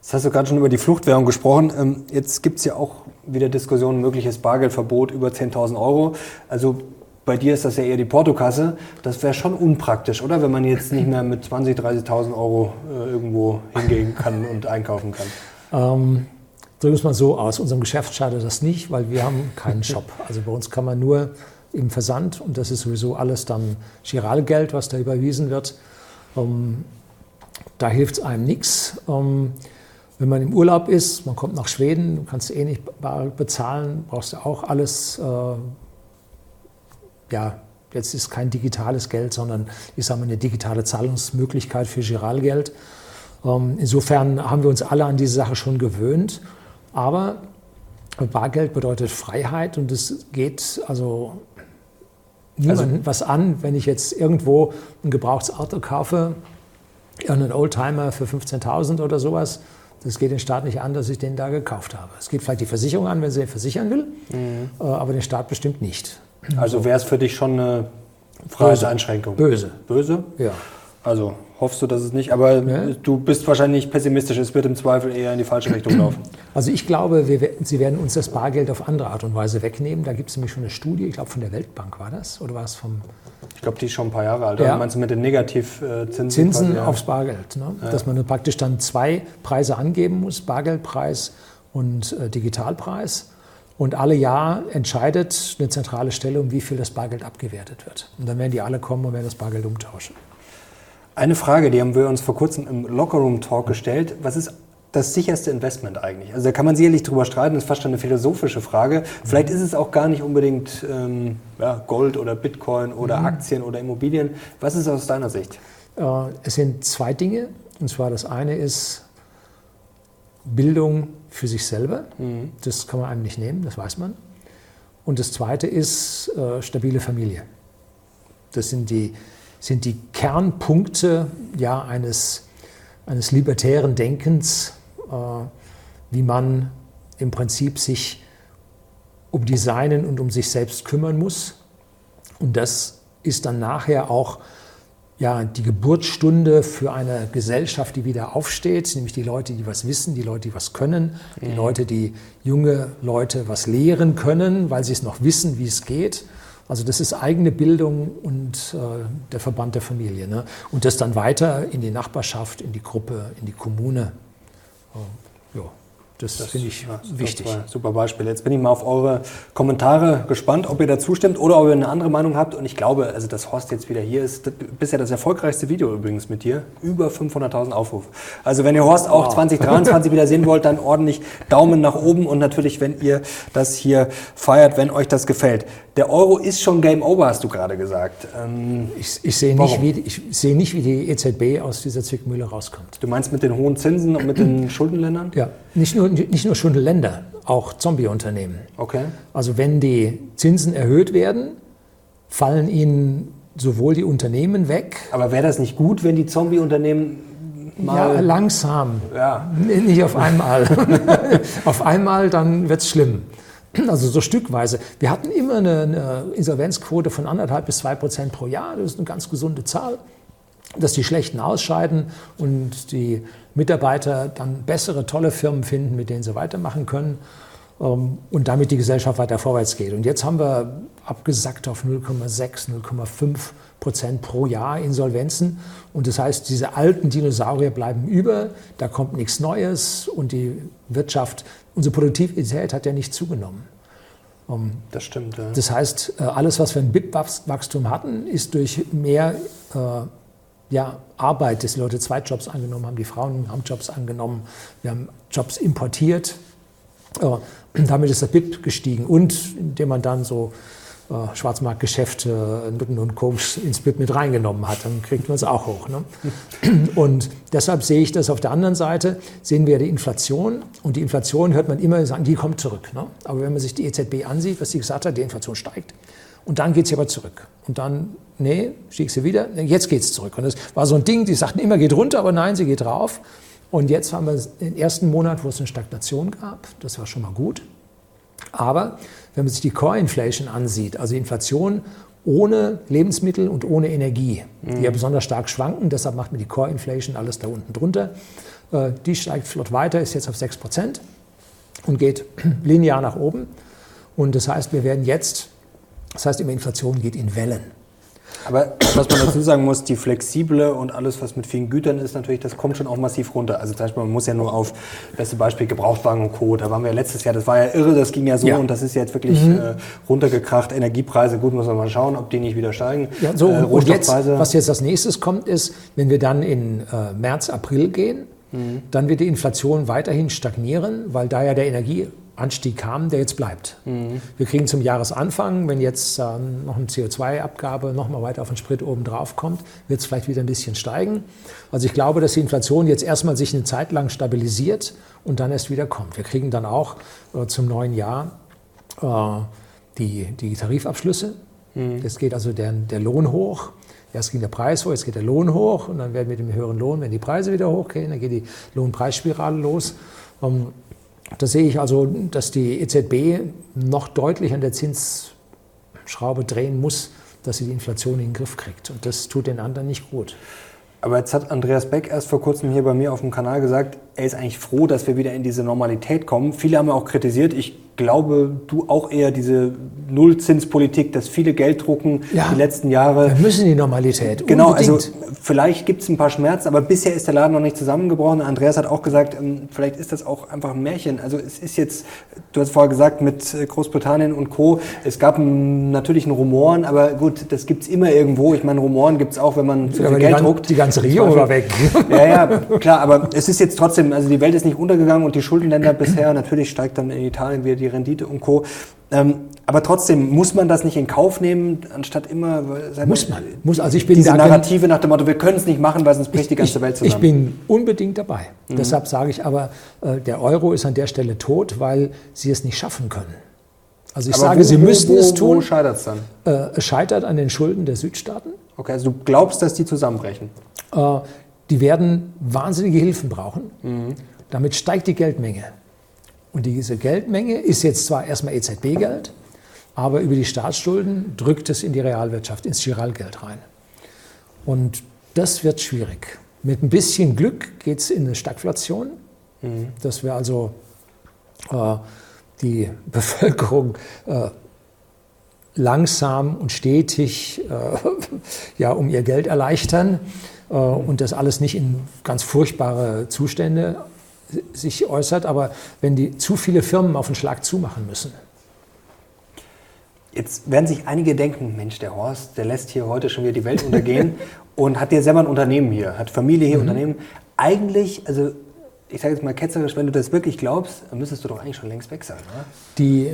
Jetzt hast du gerade schon über die Fluchtwährung gesprochen. Ähm, jetzt gibt es ja auch wieder Diskussionen, mögliches Bargeldverbot über 10.000 Euro. Also bei dir ist das ja eher die Portokasse. Das wäre schon unpraktisch, oder? Wenn man jetzt nicht mehr mit 20.000, 30.000 Euro äh, irgendwo hingehen kann und einkaufen kann. Ähm, drücken wir es mal so aus. Unserem Geschäft schadet das nicht, weil wir haben keinen Shop. Also bei uns kann man nur im Versand und das ist sowieso alles dann Giralgeld, was da überwiesen wird. Ähm, da hilft es einem nichts. Ähm, wenn man im Urlaub ist, man kommt nach Schweden, du kannst eh nicht bezahlen, brauchst du auch alles. Äh, ja, jetzt ist kein digitales Geld, sondern ich sage mal eine digitale Zahlungsmöglichkeit für Giralgeld. Ähm, insofern haben wir uns alle an diese Sache schon gewöhnt. Aber Bargeld bedeutet Freiheit und es geht also niemandem also, was an, wenn ich jetzt irgendwo ein Gebrauchsauto kaufe, irgendeinen Oldtimer für 15.000 oder sowas das geht den Staat nicht an, dass ich den da gekauft habe. Es geht vielleicht die Versicherung an, wenn sie den versichern will, mhm. Äh, aber den Staat bestimmt nicht. Also wäre es für dich schon eine Freiheitseinschränkung? Böse. Böse? Ja. Also hoffst du, dass es nicht, aber ja. du bist wahrscheinlich pessimistisch, es wird im Zweifel eher in die falsche Richtung laufen. Also ich glaube, wir, sie werden uns das Bargeld auf andere Art und Weise wegnehmen. Da gibt es nämlich schon eine Studie, ich glaube von der Weltbank war das, oder war es vom... Ich glaube, die ist schon ein paar Jahre alt. Ja. Meinst du mit den Negativzinsen? Zinsen ja. aufs Bargeld. Ne? Ja. Dass man praktisch dann zwei Preise angeben muss, Bargeldpreis und äh, Digitalpreis. Und alle Jahr entscheidet eine zentrale Stelle, um wie viel das Bargeld abgewertet wird. Und dann werden die alle kommen und werden das Bargeld umtauschen. Eine Frage, die haben wir uns vor kurzem im Lockerroom Talk gestellt. Was ist das sicherste Investment eigentlich? Also da kann man sicherlich drüber streiten, das ist fast schon eine philosophische Frage. Vielleicht ist es auch gar nicht unbedingt ähm, ja, Gold oder Bitcoin oder mhm. Aktien oder Immobilien. Was ist aus deiner Sicht? Äh, es sind zwei Dinge. Und zwar das eine ist Bildung für sich selber. Mhm. Das kann man einem nicht nehmen, das weiß man. Und das zweite ist äh, stabile Familie. Das sind die, sind die Kernpunkte ja, eines, eines libertären Denkens, äh, wie man im Prinzip sich um die Seinen und um sich selbst kümmern muss. Und das ist dann nachher auch ja, die Geburtsstunde für eine Gesellschaft, die wieder aufsteht, nämlich die Leute, die was wissen, die Leute, die was können, die mhm. Leute, die junge Leute was lehren können, weil sie es noch wissen, wie es geht. Also das ist eigene Bildung und äh, der Verband der Familie. Ne? Und das dann weiter in die Nachbarschaft, in die Gruppe, in die Kommune. Das, das finde ich ja, wichtig. Super, super, Beispiel. Jetzt bin ich mal auf eure Kommentare gespannt, ob ihr da zustimmt oder ob ihr eine andere Meinung habt. Und ich glaube, also dass Horst jetzt wieder hier ist, das, bisher das erfolgreichste Video übrigens mit dir. Über 500.000 Aufrufe. Also wenn ihr Horst auch wow. 2023 wieder sehen wollt, dann ordentlich Daumen nach oben. Und natürlich, wenn ihr das hier feiert, wenn euch das gefällt. Der Euro ist schon Game Over, hast du gerade gesagt. Ähm, ich, ich sehe nicht, wie, ich sehe nicht, wie die EZB aus dieser Zwickmühle rauskommt. Du meinst mit den hohen Zinsen und mit den Schuldenländern? Ja, nicht nur nicht nur Länder, auch Zombie-Unternehmen. Okay. Also wenn die Zinsen erhöht werden, fallen ihnen sowohl die Unternehmen weg. Aber wäre das nicht gut, wenn die Zombie-Unternehmen mal. Ja, langsam. Ja. Nicht auf einmal. auf einmal, dann wird es schlimm. Also so stückweise. Wir hatten immer eine, eine Insolvenzquote von anderthalb bis zwei Prozent pro Jahr. Das ist eine ganz gesunde Zahl dass die Schlechten ausscheiden und die Mitarbeiter dann bessere, tolle Firmen finden, mit denen sie weitermachen können ähm, und damit die Gesellschaft weiter vorwärts geht. Und jetzt haben wir abgesackt auf 0,6, 0,5 Prozent pro Jahr Insolvenzen. Und das heißt, diese alten Dinosaurier bleiben über, da kommt nichts Neues und die Wirtschaft, unsere Produktivität hat ja nicht zugenommen. Ähm, das stimmt. Ja. Das heißt, äh, alles, was wir im BIP-Wachstum hatten, ist durch mehr äh, ja, Arbeit, dass die Leute zwei Jobs angenommen haben, die Frauen haben Jobs angenommen, wir haben Jobs importiert. Äh, damit ist der BIP gestiegen und indem man dann so äh, Schwarzmarktgeschäfte, Nutten und Koks ins BIP mit reingenommen hat, dann kriegt man es auch hoch. Ne? Und deshalb sehe ich das auf der anderen Seite, sehen wir die Inflation und die Inflation hört man immer sagen, die kommt zurück. Ne? Aber wenn man sich die EZB ansieht, was sie gesagt hat, die Inflation steigt, und dann geht sie aber zurück. Und dann, nee, stieg sie wieder, jetzt geht es zurück. Und das war so ein Ding, die sagten immer, geht runter, aber nein, sie geht rauf. Und jetzt haben wir den ersten Monat, wo es eine Stagnation gab. Das war schon mal gut. Aber wenn man sich die Core Inflation ansieht, also Inflation ohne Lebensmittel und ohne Energie, mhm. die ja besonders stark schwanken, deshalb macht man die Core Inflation alles da unten drunter. Äh, die steigt flott weiter, ist jetzt auf 6 Prozent und geht linear nach oben. Und das heißt, wir werden jetzt das heißt, immer Inflation geht in Wellen. Aber was man dazu sagen muss, die flexible und alles, was mit vielen Gütern ist, natürlich, das kommt schon auch massiv runter. Also zum Beispiel, man muss ja nur auf, beste Beispiel, Gebrauchtwagen und Co. Da waren wir ja letztes Jahr, das war ja irre, das ging ja so ja. und das ist jetzt wirklich mhm. äh, runtergekracht. Energiepreise, gut, muss man mal schauen, ob die nicht wieder steigen. Ja, so, äh, und jetzt, was jetzt als nächstes kommt, ist, wenn wir dann in äh, März, April gehen, mhm. dann wird die Inflation weiterhin stagnieren, weil da ja der Energie Anstieg kam, der jetzt bleibt. Mhm. Wir kriegen zum Jahresanfang, wenn jetzt äh, noch eine CO2-Abgabe noch mal weiter auf den Sprit oben drauf kommt, wird es vielleicht wieder ein bisschen steigen. Also ich glaube, dass die Inflation jetzt erstmal sich eine Zeit lang stabilisiert und dann erst wieder kommt. Wir kriegen dann auch äh, zum neuen Jahr äh, die, die Tarifabschlüsse. Mhm. Jetzt geht also der, der Lohn hoch. Erst ging der Preis hoch, jetzt geht der Lohn hoch und dann werden mit dem höheren Lohn, wenn die Preise wieder hochgehen, dann geht die Lohnpreisspirale los. Ähm, da sehe ich also, dass die EZB noch deutlich an der Zinsschraube drehen muss, dass sie die Inflation in den Griff kriegt. Und das tut den anderen nicht gut. Aber jetzt hat Andreas Beck erst vor kurzem hier bei mir auf dem Kanal gesagt, er ist eigentlich froh, dass wir wieder in diese Normalität kommen. Viele haben ja auch kritisiert, ich glaube, du auch eher diese Nullzinspolitik, dass viele Geld drucken ja, die letzten Jahre. Wir müssen die Normalität. Genau, also unbedingt. also vielleicht gibt es ein paar Schmerzen, aber bisher ist der Laden noch nicht zusammengebrochen. Andreas hat auch gesagt, ähm, vielleicht ist das auch einfach ein Märchen. Also es ist jetzt, du hast vorher gesagt, mit äh, Großbritannien und Co. Es gab natürlich einen Rumoren, aber gut, das gibt es immer irgendwo. Ich meine, Rumoren gibt es auch, wenn man zu viel Geld druckt. Die ganze Rio war weg. Ja, ja, klar, aber es ist jetzt trotzdem, also die Welt ist nicht untergegangen und die Schuldenländer bisher, natürlich steigt dann in Italien wieder die Rendite und Co. Ähm, aber trotzdem muss man das nicht in Kauf nehmen, anstatt immer muss man muss also ich bin diese Narrative nach dem Motto wir können es nicht machen, weil sonst bricht die ganze ich, Welt zusammen. Ich bin unbedingt dabei. Mhm. Deshalb sage ich aber, äh, der Euro ist an der Stelle tot, weil sie es nicht schaffen können. Also ich aber sage, wo, sie müssten es tun. Wo scheitert es dann? Äh, es scheitert an den Schulden der Südstaaten. Okay, also du glaubst, dass die zusammenbrechen? Äh, die werden wahnsinnige Hilfen brauchen. Mhm. Damit steigt die Geldmenge. Und diese Geldmenge ist jetzt zwar erstmal EZB-Geld, aber über die Staatsschulden drückt es in die Realwirtschaft, ins Giralgeld rein. Und Das wird schwierig. Mit ein bisschen Glück geht es in eine Stagflation, mhm. dass wir also äh, die Bevölkerung äh, langsam und stetig äh, ja, um ihr Geld erleichtern äh, und das alles nicht in ganz furchtbare Zustände sich äußert. Aber wenn die zu viele Firmen auf den Schlag zumachen müssen, Jetzt werden sich einige denken, Mensch, der Horst, der lässt hier heute schon wieder die Welt untergehen und hat ja selber ein Unternehmen hier, hat Familie hier, mhm. Unternehmen. Eigentlich, also ich sage jetzt mal ketzerisch, wenn du das wirklich glaubst, dann müsstest du doch eigentlich schon längst weg sein, oder? Die,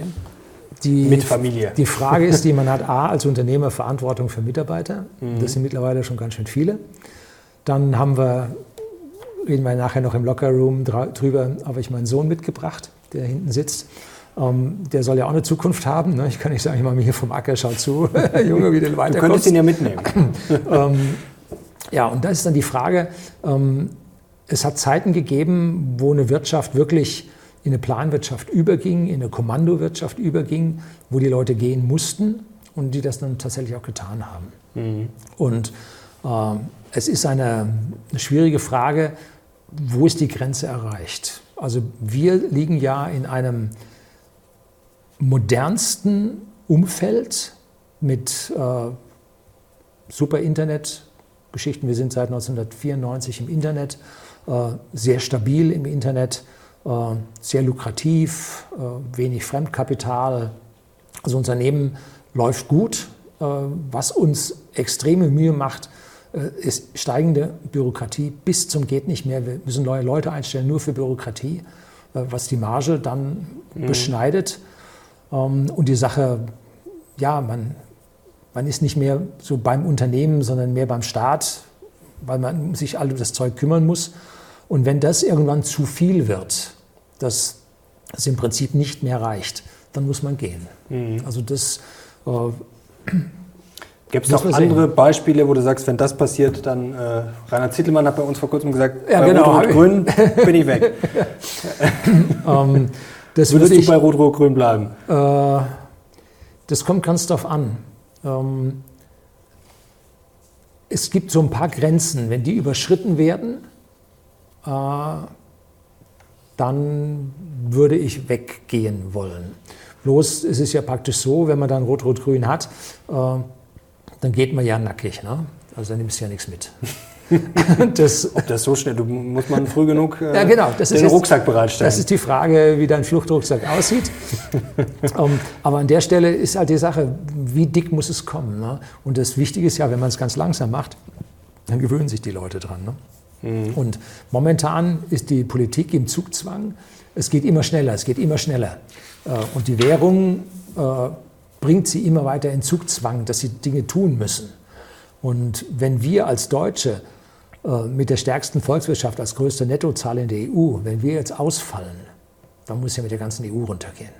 die, Mit Familie. Die Frage ist die, man hat A, als Unternehmer Verantwortung für Mitarbeiter. Mhm. Das sind mittlerweile schon ganz schön viele. Dann haben wir, reden wir nachher noch im Lockerroom drüber, habe ich meinen Sohn mitgebracht, der hinten sitzt. Ähm, der soll ja auch eine Zukunft haben. Ne? Ich kann nicht sagen, ich mache mir hier vom Acker, schau zu, Junge, wie du weiterkommst. Du könntest ihn ja mitnehmen. ähm, ja, und da ist dann die Frage, ähm, es hat Zeiten gegeben, wo eine Wirtschaft wirklich in eine Planwirtschaft überging, in eine Kommandowirtschaft überging, wo die Leute gehen mussten und die das dann tatsächlich auch getan haben. Mhm. Und äh, es ist eine, eine schwierige Frage, wo ist die Grenze erreicht? Also wir liegen ja in einem modernsten Umfeld mit äh, super Internet-Geschichten. Wir sind seit 1994 im Internet, äh, sehr stabil im Internet, äh, sehr lukrativ, äh, wenig Fremdkapital. Also Unternehmen läuft gut. Äh, was uns extreme Mühe macht, ist steigende Bürokratie bis zum geht nicht mehr. Wir müssen neue Leute einstellen, nur für Bürokratie, was die Marge dann mhm. beschneidet. Ähm, und die Sache, ja, man, man ist nicht mehr so beim Unternehmen, sondern mehr beim Staat, weil man sich all das Zeug kümmern muss. Und wenn das irgendwann zu viel wird, dass es im Prinzip nicht mehr reicht, dann muss man gehen. Mhm. Also das. Äh, Gibt es noch andere sehen. Beispiele, wo du sagst, wenn das passiert, dann äh, Rainer Zittelmann hat bei uns vor kurzem gesagt, ja, bei genau. Rot-Rot-Grün bin ich weg. ähm, das Würdest würde ich, du bei Rot-Rot-Grün bleiben? Äh, das kommt ganz darauf an. Ähm, es gibt so ein paar Grenzen. Wenn die überschritten werden, äh, dann würde ich weggehen wollen. Bloß es ist ja praktisch so, wenn man dann Rot-Rot-Grün hat, äh, dann geht man ja nackig. Ne? Also dann nimmst du ja nichts mit. das, Ob das so schnell, du, muss man früh genug äh, ja, genau, den ist Rucksack bereitstellen. Das ist die Frage, wie dein Fluchtrucksack aussieht. um, ähm, aber an der Stelle ist halt die Sache, wie dick muss es kommen? Ne? Und das Wichtige ist ja, wenn man es ganz langsam macht, dann gewöhnen sich die Leute dran. Ne? Mhm. Und momentan ist die Politik im Zugzwang. Es geht immer schneller, es geht immer schneller. Äh, und die Währung äh, bringt sie immer weiter in Zugzwang, dass sie Dinge tun müssen. Und wenn wir als Deutsche äh, mit der stärksten Volkswirtschaft als größte Nettozahl in der EU, wenn wir jetzt ausfallen, dann muss ja mit der ganzen EU runtergehen.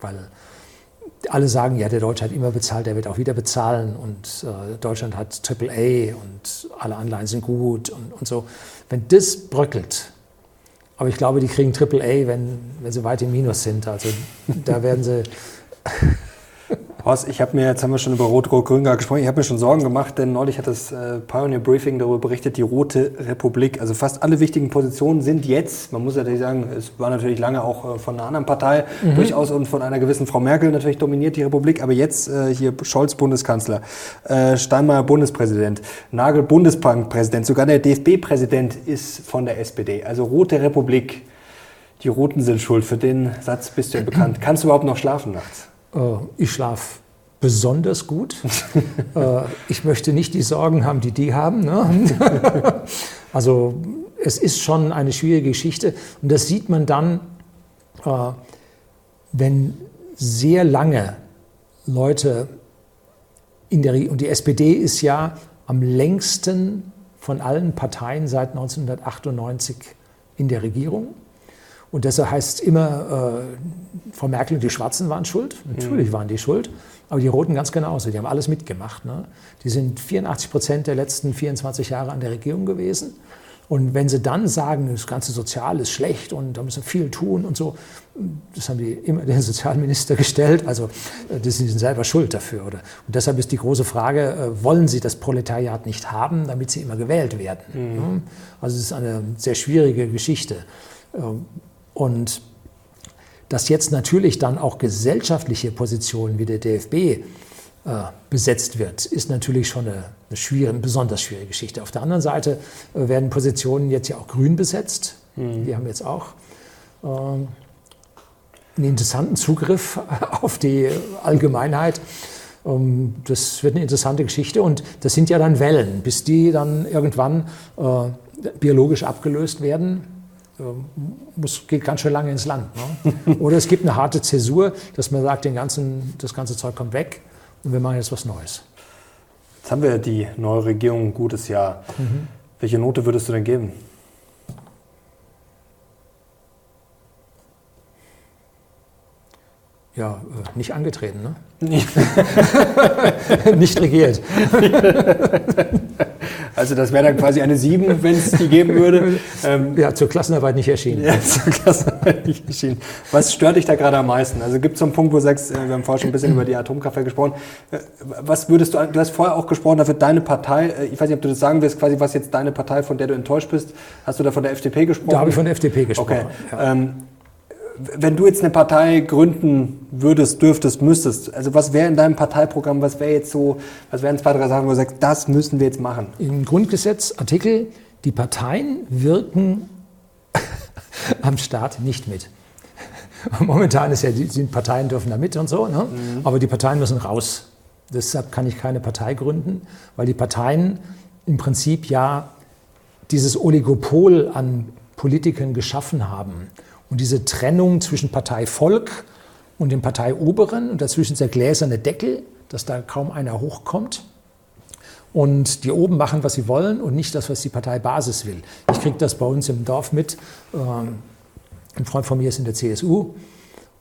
Weil alle sagen, ja, der Deutsche hat immer bezahlt, der wird auch wieder bezahlen und äh, Deutschland hat AAA und alle Anleihen sind gut und, und so. Wenn das bröckelt, aber ich glaube, die kriegen AAA, wenn, wenn sie weit im Minus sind. Also da werden sie Horst, ich habe mir, jetzt haben wir schon über Rot-Rot-Grün gesprochen, ich habe mir schon Sorgen gemacht, denn neulich hat das äh, Pioneer Briefing darüber berichtet, die Rote Republik. Also fast alle wichtigen Positionen sind jetzt, man muss natürlich sagen, es war natürlich lange auch äh, von einer anderen Partei mhm. durchaus und von einer gewissen Frau Merkel natürlich dominiert die Republik, aber jetzt äh, hier Scholz Bundeskanzler, Steinmeier Bundespräsident, Nagel Bundesbankpräsident, sogar der DFB-Präsident ist von der SPD. Also Rote Republik. Die Roten sind schuld. Für den Satz bist du ja bekannt. Kannst du überhaupt noch schlafen nachts? Äh, ich schlafe besonders gut. Äh, ich möchte nicht die Sorgen haben, die die haben. Ne? also es ist schon eine schwierige Geschichte. Und das sieht man dann, äh, wenn sehr lange Leute in der und die SPD ist ja am längsten von allen Parteien seit 1998 in der Regierung. Und deshalb heißt es immer, äh, Frau Merkel und die Schwarzen waren schuld. Natürlich mhm. waren die schuld, aber die Roten ganz genauso. Die haben alles mitgemacht. Ne? Die sind 84 Prozent der letzten 24 Jahre an der Regierung gewesen. Und wenn sie dann sagen, das ganze Sozial ist schlecht und da müssen wir viel tun und so, das haben die immer den Sozialminister gestellt, also äh, das sind selber schuld dafür. Oder? Und deshalb ist die große Frage, äh, wollen sie das Proletariat nicht haben, damit sie immer gewählt werden? Mhm. Also es ist eine sehr schwierige Geschichte. Und dass jetzt natürlich dann auch gesellschaftliche Positionen wie der DFB äh, besetzt wird, ist natürlich schon eine, eine, schwierige, besonders schwierige Geschichte. Auf der anderen Seite äh, werden Positionen jetzt ja auch grün besetzt. Mhm. Die haben jetzt auch äh, einen interessanten Zugriff auf die Allgemeinheit. Ähm, das wird eine interessante Geschichte und das sind ja dann Wellen, bis die dann irgendwann äh, biologisch abgelöst werden muss, geht ganz schön lange ins Land. Ne? Oder es gibt eine harte Zäsur, dass man sagt, den ganzen, das ganze Zeug kommt weg und wir machen jetzt was Neues. Jetzt haben wir die neue Regierung ein gutes Jahr. Mhm. Welche Note würdest du denn geben? Ja, äh, nicht angetreten, ne? nicht regiert. Also das wäre dann quasi eine 7, wenn es die geben würde. Ähm, ja, zur Klassenarbeit nicht erschienen. Ja, zur Klassenarbeit nicht erschienen. Was stört dich da gerade am meisten? Also gibt es so einen Punkt, wo du sagst, äh, wir haben vorher schon ein bisschen über die Atomkraftwerke gesprochen. Äh, was würdest du, du hast vorher auch gesprochen, dafür deine Partei, ich weiß nicht, ob du das sagen willst, quasi was jetzt deine Partei, von der du enttäuscht bist, hast du da von der FDP gesprochen? Da habe ich von der FDP gesprochen. Okay. Ja. Ähm, wenn du jetzt eine Partei gründen würdest, dürftest, müsstest, also was wäre in deinem Parteiprogramm, was wäre jetzt so, was wären zwei, drei Sachen, wo du sagst, das müssen wir jetzt machen? Im Grundgesetz, Artikel, die Parteien wirken am Staat nicht mit. Momentan ist ja, die Parteien dürfen da mit und so, ne? Mhm. aber die Parteien müssen raus. Deshalb kann ich keine Partei gründen, weil die Parteien im Prinzip ja dieses Oligopol an Politikern geschaffen haben. Und diese Trennung zwischen Parteivolk und dem Parteioberen und dazwischen der gläserne Deckel, dass da kaum einer hochkommt. Und die oben machen, was sie wollen und nicht das, was die Parteibasis will. Ich kriege das bei uns im Dorf mit. Ähm, ein Freund von mir ist in der CSU.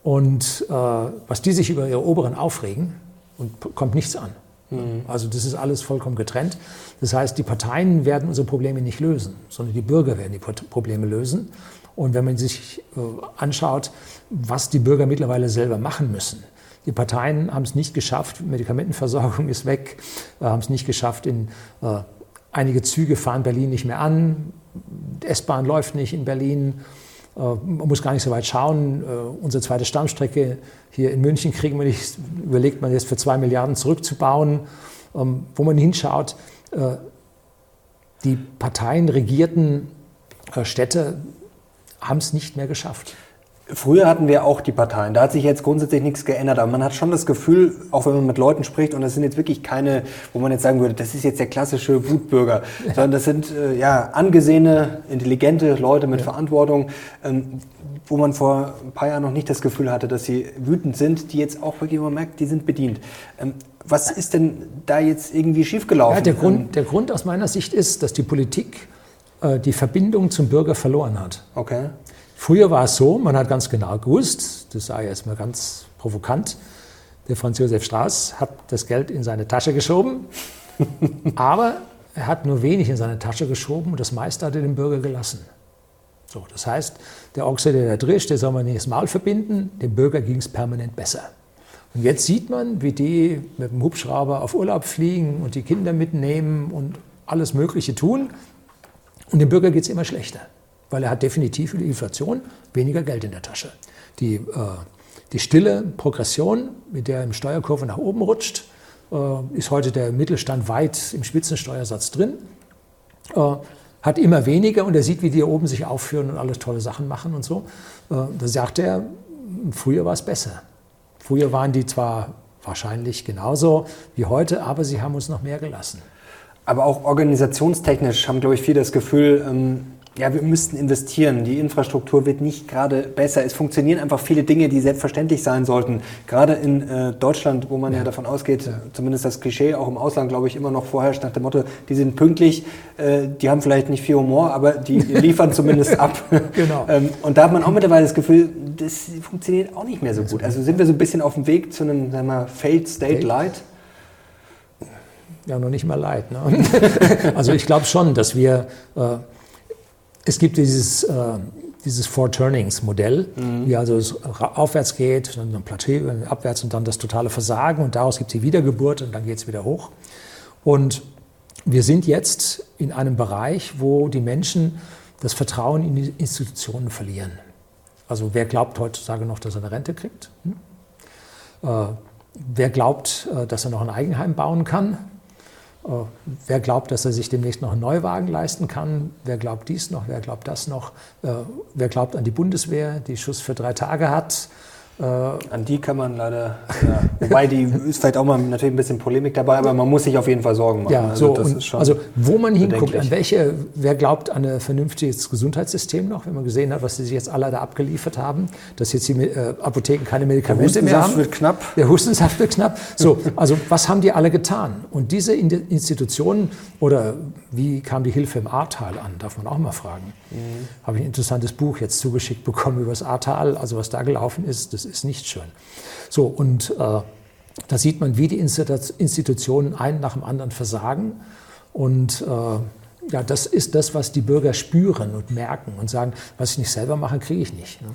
Und äh, was die sich über ihre Oberen aufregen, und kommt nichts an. Mhm. Also das ist alles vollkommen getrennt. Das heißt, die Parteien werden unsere Probleme nicht lösen, sondern die Bürger werden die Probleme lösen. Und wenn man sich äh, anschaut, was die Bürger mittlerweile selber machen müssen, die Parteien haben es nicht geschafft, Medikamentenversorgung ist weg, äh, haben es nicht geschafft, in, äh, einige Züge fahren Berlin nicht mehr an, S-Bahn läuft nicht in Berlin, äh, man muss gar nicht so weit schauen. Äh, unsere zweite Stammstrecke hier in München kriegen wir nicht, überlegt man jetzt für zwei Milliarden zurückzubauen. Ähm, wo man hinschaut, äh, die Parteien regierten Städte haben es nicht mehr geschafft. Früher hatten wir auch die Parteien. Da hat sich jetzt grundsätzlich nichts geändert. Aber man hat schon das Gefühl, auch wenn man mit Leuten spricht, und das sind jetzt wirklich keine, wo man jetzt sagen würde, das ist jetzt der klassische Wutbürger, ja. sondern das sind äh, ja angesehene, intelligente Leute mit ja. Verantwortung, ähm, wo man vor ein paar Jahren noch nicht das Gefühl hatte, dass sie wütend sind, die jetzt auch wirklich immer merkt, die sind bedient. Ähm, was ist denn da jetzt irgendwie schiefgelaufen? Ja, der, Grund, ähm, der Grund aus meiner Sicht ist, dass die Politik äh, die Verbindung zum Bürger verloren hat. Okay. Früher war es so, man hat ganz genau gewusst, das sei jetzt mal ganz provokant, der Franz Josef Strauß hat das Geld in seine Tasche geschoben, aber er hat nur wenig in seine Tasche geschoben und das meiste hat er dem Bürger gelassen. So, das heißt, der Ochse, der da drischt, der soll man nicht das Maul verbinden, dem Bürger ging es permanent besser. Und jetzt sieht man, wie die mit dem Hubschrauber auf Urlaub fliegen und die Kinder mitnehmen und alles Mögliche tun. Und dem Bürger geht es immer schlechter, weil er hat definitiv für die Inflation weniger Geld in der Tasche. Die, äh, die stille Progression, mit der im Steuerkurve nach oben rutscht, äh, ist heute der Mittelstand weit im Spitzensteuersatz drin, äh, hat immer weniger und er sieht, wie die hier oben sich aufführen und alles tolle Sachen machen und so. Äh, da sagt er, früher war es besser. Früher waren die zwar wahrscheinlich genauso wie heute, aber sie haben uns noch mehr gelassen. Aber auch organisationstechnisch haben, glaube ich, viele das Gefühl, ähm, ja, wir müssten investieren. Die Infrastruktur wird nicht gerade besser. Es funktionieren einfach viele Dinge, die selbstverständlich sein sollten. Gerade in äh, Deutschland, wo man ja. ja davon ausgeht, ja. zumindest das Klischee auch im Ausland, glaube ich, immer noch vorherrscht nach dem Motto, die sind pünktlich, äh, die haben vielleicht nicht viel Humor, aber die liefern zumindest ab. Genau. ähm, und da hat man auch mittlerweile das Gefühl, das funktioniert auch nicht mehr so gut. Also sind wir so ein bisschen auf dem Weg zu einem, sagen wir mal, Failed State Light? Ja noch nicht mal leid. Ne? also ich glaube schon, dass wir, äh, es gibt dieses, äh, dieses Four Turnings Modell, mhm. wie also es aufwärts geht, dann ein Plateau, abwärts und dann das totale Versagen und daraus gibt es die Wiedergeburt und dann geht es wieder hoch. Und wir sind jetzt in einem Bereich, wo die Menschen das Vertrauen in die Institutionen verlieren. Also wer glaubt heutzutage noch, dass er eine Rente kriegt? Hm? Äh, wer glaubt, äh, dass er noch ein Eigenheim bauen kann? Äh, wer glaubt, dass er sich demnächst noch einen Neuwagen leisten kann? Wer glaubt dies noch? Wer glaubt das noch? Äh, wer glaubt an die Bundeswehr, die Schuss für drei Tage hat? Äh, An die kann man leider, ja. wobei die ist vielleicht auch mal natürlich ein bisschen Polemik dabei, aber man muss sich auf jeden Fall Sorgen machen. Ja, also, so, also wo man hinguckt, an welche, wer glaubt an ein vernünftiges Gesundheitssystem noch, wenn man gesehen hat, was sie sich jetzt alle da abgeliefert haben, dass jetzt die äh, Apotheken keine Medikamente mehr haben. Der Hustensaft wird knapp. Der Hustensaft wird knapp. So, also was haben die alle getan? Und diese Institutionen, oder wie kam die Hilfe im Ahrtal an, darf man auch mal fragen. Mhm. Habe ich ein interessantes Buch jetzt zugeschickt bekommen über das Ahrtal, also was da gelaufen ist, das ist nicht schön. So, und äh, da sieht man, wie die Institutionen einen nach dem anderen versagen. Und äh, ja, das ist das, was die Bürger spüren und merken und sagen, was ich nicht selber mache, kriege ich nicht. Ne?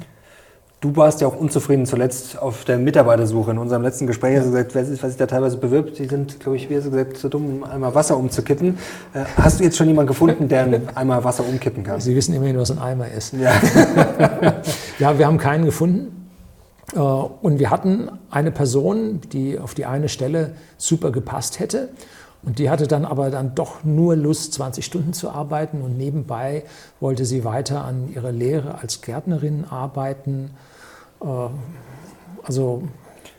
Du warst ja auch unzufrieden zuletzt auf der Mitarbeitersuche. In unserem letzten Gespräch hast du gesagt, was sich da teilweise bewirbt, die sind, glaube ich, wie hast du gesagt, zu dumm, um einmal Wasser umzukippen. Äh, hast du jetzt schon jemanden gefunden, der einmal Wasser umkippen kann? Sie wissen immerhin, was ein Eimer ist. Ja, ja wir haben keinen gefunden. Äh, und wir hatten eine Person, die auf die eine Stelle super gepasst hätte. Und die hatte dann aber dann doch nur Lust, 20 Stunden zu arbeiten. Und nebenbei wollte sie weiter an ihrer Lehre als Gärtnerin arbeiten. Äh, also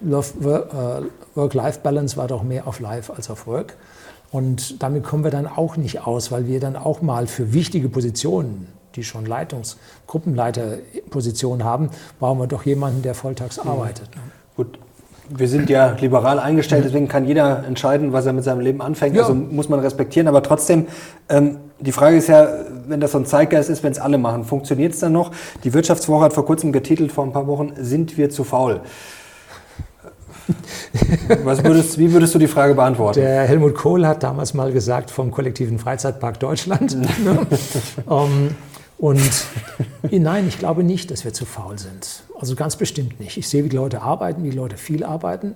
äh, Work-Life-Balance war doch mehr auf Life als auf Work. Und damit kommen wir dann auch nicht aus, weil wir dann auch mal für wichtige Positionen die schon Leitungs-, Gruppenleiterpositionen haben, brauchen wir doch jemanden, der volltags mhm. arbeitet. Ne? Gut. Wir sind ja liberal eingestellt, deswegen kann jeder entscheiden, was er mit seinem Leben anfängt. Ja. Also muss man respektieren. Aber trotzdem, ähm, die Frage ist ja, wenn das so ein Zeitgeist ist, wenn es alle machen, funktioniert es dann noch? Die Wirtschaftswoche hat vor kurzem getitelt, vor ein paar Wochen, sind wir zu faul? Würdest, wie würdest du die Frage beantworten? Der Helmut Kohl hat damals mal gesagt vom kollektiven Freizeitpark Deutschland. um, ähm, und nein, ich glaube nicht, dass wir zu faul sind. Also ganz bestimmt nicht. Ich sehe, wie die Leute arbeiten, wie die Leute viel arbeiten.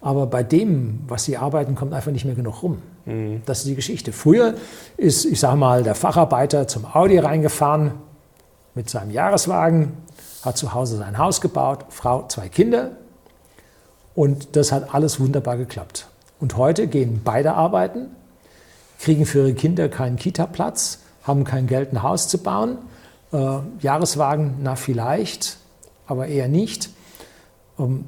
Aber bei dem, was sie arbeiten, kommt einfach nicht mehr genug rum. Mhm. Das ist die Geschichte. Früher ist, ich sage mal, der Facharbeiter zum Audi reingefahren mit seinem Jahreswagen, hat zu Hause sein Haus gebaut, Frau, zwei Kinder. Und das hat alles wunderbar geklappt. Und heute gehen beide arbeiten, kriegen für ihre Kinder keinen Kita-Platz, haben kein Geld, ein Haus zu bauen. Äh, Jahreswagen, na vielleicht, aber eher nicht. Ähm,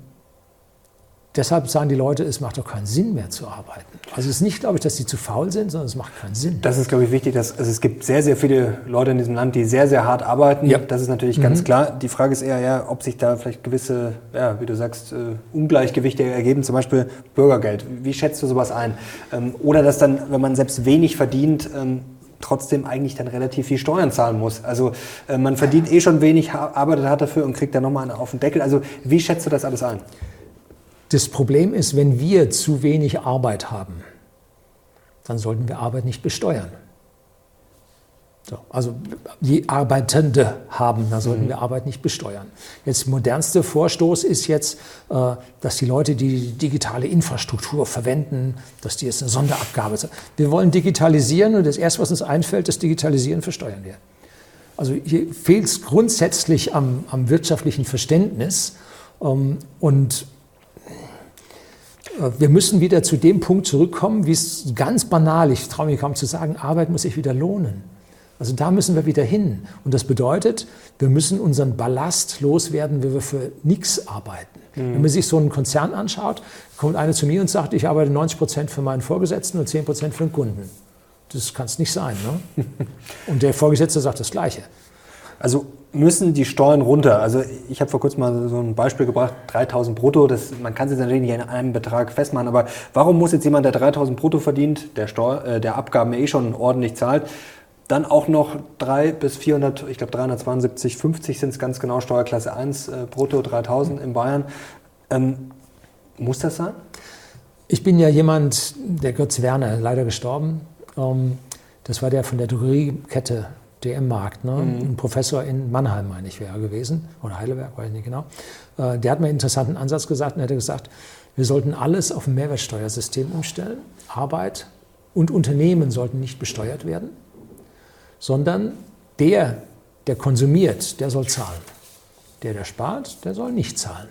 deshalb sagen die Leute, es macht doch keinen Sinn mehr zu arbeiten. Also es ist nicht, glaube ich, dass sie zu faul sind, sondern es macht keinen Sinn. Das ist, glaube ich, wichtig. Dass, also es gibt sehr, sehr viele Leute in diesem Land, die sehr, sehr hart arbeiten. Ja. Das ist natürlich mhm. ganz klar. Die Frage ist eher, ja, ob sich da vielleicht gewisse, ja, wie du sagst, äh, Ungleichgewichte ergeben, zum Beispiel Bürgergeld. Wie schätzt du sowas ein? Ähm, oder dass dann, wenn man selbst wenig verdient, ähm, trotzdem eigentlich dann relativ viel Steuern zahlen muss. Also äh, man verdient eh schon wenig, arbeitet hart dafür und kriegt dann nochmal einen auf den Deckel. Also wie schätzt du das alles ein? Das Problem ist, wenn wir zu wenig Arbeit haben, dann sollten wir Arbeit nicht besteuern. So, also die Arbeitende haben, da sollten mhm. wir Arbeit nicht besteuern. Jetzt modernste Vorstoß ist jetzt, äh, dass die Leute die digitale Infrastruktur verwenden, dass die jetzt eine Sonderabgabe sind. Wir wollen digitalisieren und das erste, was uns einfällt, das Digitalisieren versteuern wir. Also hier fehlt es grundsätzlich am, am, wirtschaftlichen Verständnis ähm, und äh, wir müssen wieder zu dem Punkt zurückkommen, wie es ganz banal, ich traue mich kaum zu sagen, Arbeit muss sich wieder lohnen. Also da müssen wir wieder hin. Und das bedeutet, wir müssen unseren Ballast loswerden, wenn wir für nichts arbeiten. Mhm. Wenn man sich so einen Konzern anschaut, kommt einer zu mir und sagt, ich arbeite 90 Prozent für meinen Vorgesetzten und 10 Prozent für den Kunden. Das kann es nicht sein. Ne? und der Vorgesetzte sagt das Gleiche. Also müssen die Steuern runter. Also ich habe vor kurzem mal so ein Beispiel gebracht, 3000 brutto, das, man kann es jetzt natürlich nicht in einem Betrag festmachen, aber warum muss jetzt jemand, der 3000 brutto verdient, der, Steuer, äh, der Abgaben eh schon ordentlich zahlt, dann auch noch 3 bis 400, ich glaube 372, 50 sind es ganz genau, Steuerklasse 1, äh, brutto 3000 in Bayern. Ähm, muss das sein? Ich bin ja jemand, der Götz Werner, leider gestorben. Ähm, das war der von der Drogeriekette DM-Markt. Ne? Mhm. Ein Professor in Mannheim, meine ich, wäre gewesen, oder Heidelberg, weiß ich nicht genau. Äh, der hat mir einen interessanten Ansatz gesagt und er hat gesagt, wir sollten alles auf ein Mehrwertsteuersystem umstellen. Arbeit und Unternehmen sollten nicht besteuert werden, sondern der, der konsumiert, der soll zahlen. Der, der spart, der soll nicht zahlen.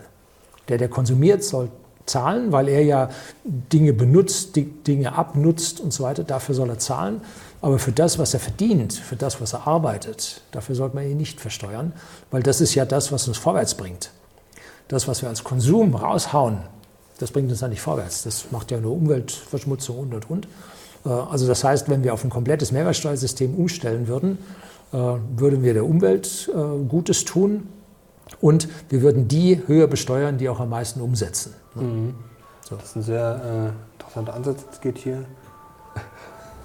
Der, der konsumiert, soll zahlen, weil er ja Dinge benutzt, Dinge abnutzt und so weiter. Dafür soll er zahlen. Aber für das, was er verdient, für das, was er arbeitet, dafür sollte man ihn nicht versteuern, weil das ist ja das, was uns vorwärts bringt. Das, was wir als Konsum raushauen, das bringt uns ja nicht vorwärts. Das macht ja nur Umweltverschmutzung und und und. Äh, also das heißt, wenn wir auf ein komplettes Mehrwertsteuersystem umstellen würden, äh, würden wir der Umwelt äh, Gutes tun und wir würden die höher besteuern, die auch am meisten umsetzen. Mhm. So. Das ist ein sehr äh, interessanter Ansatz. Es geht hier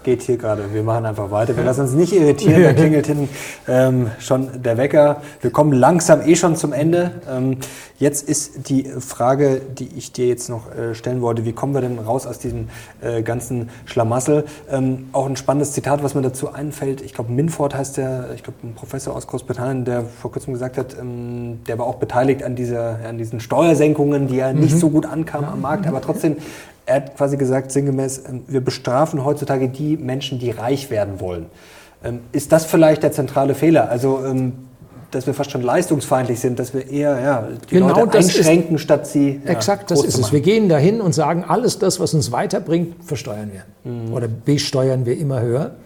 geht hier gerade. Wir machen einfach weiter. Wir lassen uns nicht irritieren. Da klingelt hinten ähm, schon der Wecker. Wir kommen langsam eh schon zum Ende. Ähm, jetzt ist die Frage, die ich dir jetzt noch äh, stellen wollte, wie kommen wir denn raus aus diesem äh, ganzen Schlamassel? Ähm, auch ein spannendes Zitat, was mir dazu einfällt. Ich glaube, Minford heißt der, ich glaube, ein Professor aus Großbritannien, der vor kurzem gesagt hat, ähm, der war auch beteiligt an, dieser, an diesen Steuersenkungen, die ja nicht mhm. so gut ankamen am Markt, aber trotzdem er hat quasi gesagt, sinngemäß, ähm, wir bestrafen heutzutage die Menschen, die reich werden wollen. Ähm, ist das vielleicht der zentrale Fehler? Also, ähm, dass wir fast schon leistungsfeindlich sind, dass wir eher ja, die genau Leute einschränken, ist, statt sie. Ja, exakt, das ist es. Wir gehen dahin und sagen, alles das, was uns weiterbringt, versteuern wir. Mhm. Oder besteuern wir immer höher.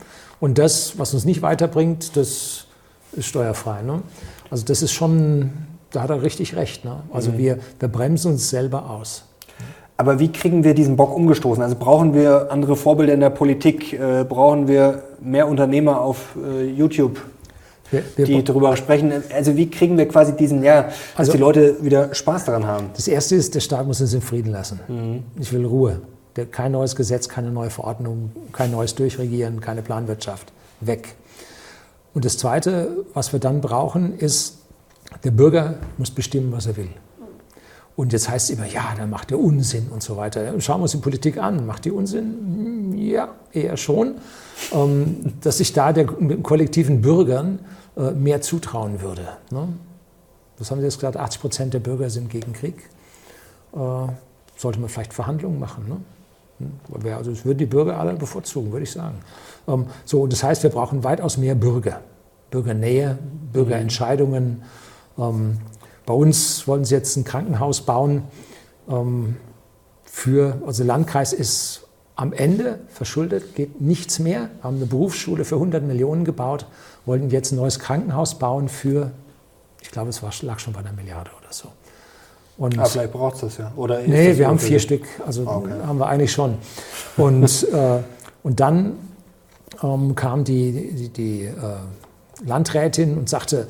Und das, was uns nicht weiterbringt, das ist steuerfrei. Ne? Also das ist schon, da hat er richtig recht. Ne? Also mhm. wir, wir bremsen uns selber aus. Aber wie kriegen wir diesen Bock umgestoßen? Also brauchen wir andere Vorbilder in der Politik? Äh, brauchen wir mehr Unternehmer auf äh, YouTube, wir, wir die darüber sprechen? Also wie kriegen wir quasi diesen, ja, dass also, die Leute wieder Spaß daran haben? Das Erste ist, der Staat muss uns in Frieden lassen. Mhm. Ich will Ruhe. Kein neues Gesetz, keine neue Verordnung, kein neues Durchregieren, keine Planwirtschaft. Weg. Und das Zweite, was wir dann brauchen, ist, der Bürger muss bestimmen, was er will. Und jetzt heißt es immer, ja, dann macht der Unsinn und so weiter. Schauen wir uns die Politik an. Macht die Unsinn? Ja, eher schon. Ähm, dass sich da der kollektiven Bürgern äh, mehr zutrauen würde. Ne? Was haben Sie jetzt gesagt? 80 Prozent der Bürger sind gegen Krieg. Äh, sollte man vielleicht Verhandlungen machen. Ne? Hm? Also das würden die Bürger alle bevorzugen, würde ich sagen. Ähm, so, das heißt, wir brauchen weitaus mehr Bürger. Bürgernähe, Bürgerentscheidungen. Ähm, bei uns wollen sie jetzt ein Krankenhaus bauen. Ähm, für, also Landkreis ist am Ende verschuldet, geht nichts mehr. Haben eine Berufsschule für 100 Millionen gebaut, wollten jetzt ein neues Krankenhaus bauen für, ich glaube, es war, lag schon bei einer Milliarde oder so. Und Aber vielleicht braucht es das ja. Oder nee, wir haben vier Stück, also ah, okay. haben wir eigentlich schon. Und, äh, und dann ähm, kam die, die, die äh, Landrätin und sagte,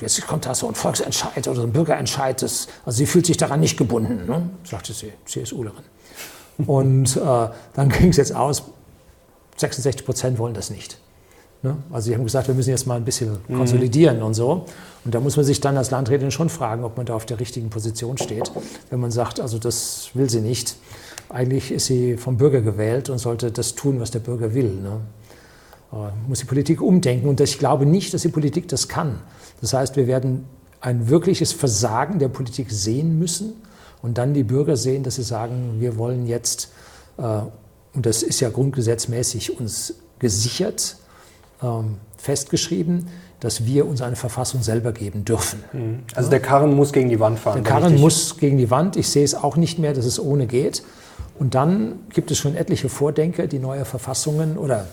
jetzt kommt da so ein Volksentscheid oder so ein Bürgerentscheid, das, also sie fühlt sich daran nicht gebunden, ne? sagte sie, CSUlerin. Und äh, dann ging es jetzt aus, 66 Prozent wollen das nicht. Ne? Also sie haben gesagt, wir müssen jetzt mal ein bisschen mhm. konsolidieren mhm. und so. Und da muss man sich dann als Landrätin schon fragen, ob man da auf der richtigen Position steht. Wenn man sagt, also das will sie nicht. Eigentlich ist sie vom Bürger gewählt und sollte das tun, was der Bürger will. Ne? Äh, muss die Politik umdenken. Und ich glaube nicht, dass die Politik das kann. Das heißt, wir werden ein wirkliches Versagen der Politik sehen müssen und dann die Bürger sehen, dass sie sagen, wir wollen jetzt, äh, und das ist ja grundgesetzmäßig uns gesichert, ähm, festgeschrieben, dass wir uns eine Verfassung selber geben dürfen. Mhm. Also der Karren muss gegen die Wand fahren. Der Karren muss gegen die Wand. Ich sehe es auch nicht mehr, dass es ohne geht. Und dann gibt es schon etliche Vordenker, die neue Verfassungen oder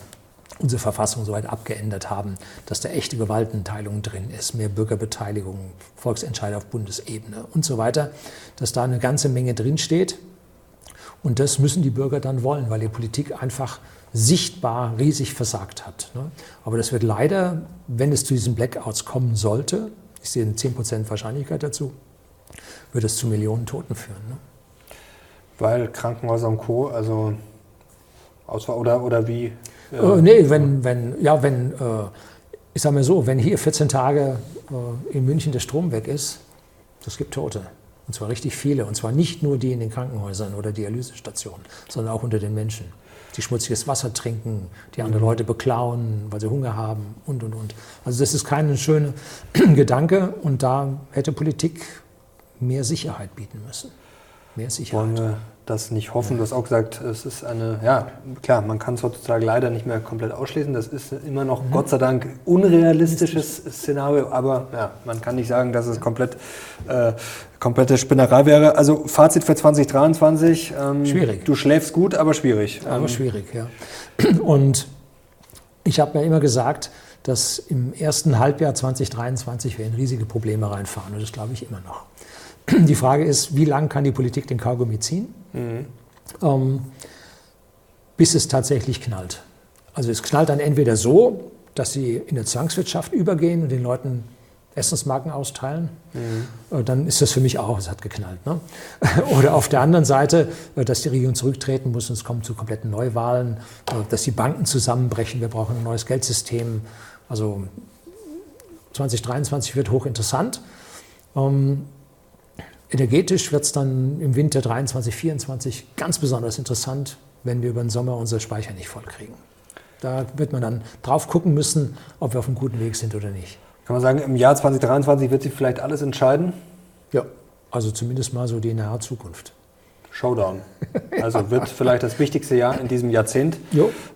unsere Verfassung soweit abgeändert haben, dass da echte Gewaltenteilung drin ist, mehr Bürgerbeteiligung, Volksentscheide auf Bundesebene und so weiter, dass da eine ganze Menge drinsteht. Und das müssen die Bürger dann wollen, weil die Politik einfach sichtbar riesig versagt hat. Ne? Aber das wird leider, wenn es zu diesen Blackouts kommen sollte, ich sehe eine 10% Wahrscheinlichkeit dazu, wird es zu Millionen Toten führen. Ne? Weil Krankenhäuser und Co., also oder, oder wie? Äh, nee, wenn, wenn, ja, wenn, äh, ich sage mal so, wenn hier 14 Tage äh, in München der Strom weg ist, das gibt Tote. Und zwar richtig viele. Und zwar nicht nur die in den Krankenhäusern oder Dialysestationen, sondern auch unter den Menschen. Die schmutziges Wasser trinken, die andere mhm. Leute beklauen, weil sie Hunger haben und, und, und. Also das ist kein schöner Gedanke. Und da hätte Politik mehr Sicherheit bieten müssen. Mehr Sicherheit. Wollen wir das nicht hoffen. Du hast auch gesagt, es ist eine, ja, klar, man kann es heutzutage leider nicht mehr komplett ausschließen. Das ist immer noch, mhm. Gott sei Dank, unrealistisches Szenario, aber ja, man kann nicht sagen, dass es komplett, äh, komplette Spinnerei wäre. Also Fazit für 2023. Ähm, schwierig. Du schläfst gut, aber schwierig. Aber ähm, schwierig, ja. Und ich habe mir immer gesagt, dass im ersten Halbjahr 2023 wir in riesige Probleme reinfahren. Und das glaube ich immer noch. Die Frage ist, wie lange kann die Politik den Kaugummi ziehen, mhm. ähm, bis es tatsächlich knallt. Also es knallt dann entweder so, dass sie in eine Zwangswirtschaft übergehen und den Leuten Essensmarken austeilen, mhm. Äh, dann ist das für mich auch, es hat geknallt. Ne? Oder auf der anderen Seite, äh, dass die Regierung zurücktreten muss und es kommt zu kompletten Neuwahlen, äh, dass die Banken zusammenbrechen, wir brauchen ein neues Geldsystem. Also 2023 wird hochinteressant. Energetisch wird es dann im Winter 23, 24 ganz besonders interessant, wenn wir über den Sommer unsere Speicher nicht voll kriegen. Da wird man dann drauf gucken müssen, ob wir auf einem guten Weg sind oder nicht. Kann man sagen, im Jahr 2023 wird sich vielleicht alles entscheiden? Ja, also zumindest mal so die nahe Zukunft. Showdown. Also wird vielleicht das wichtigste Jahr in diesem Jahrzehnt.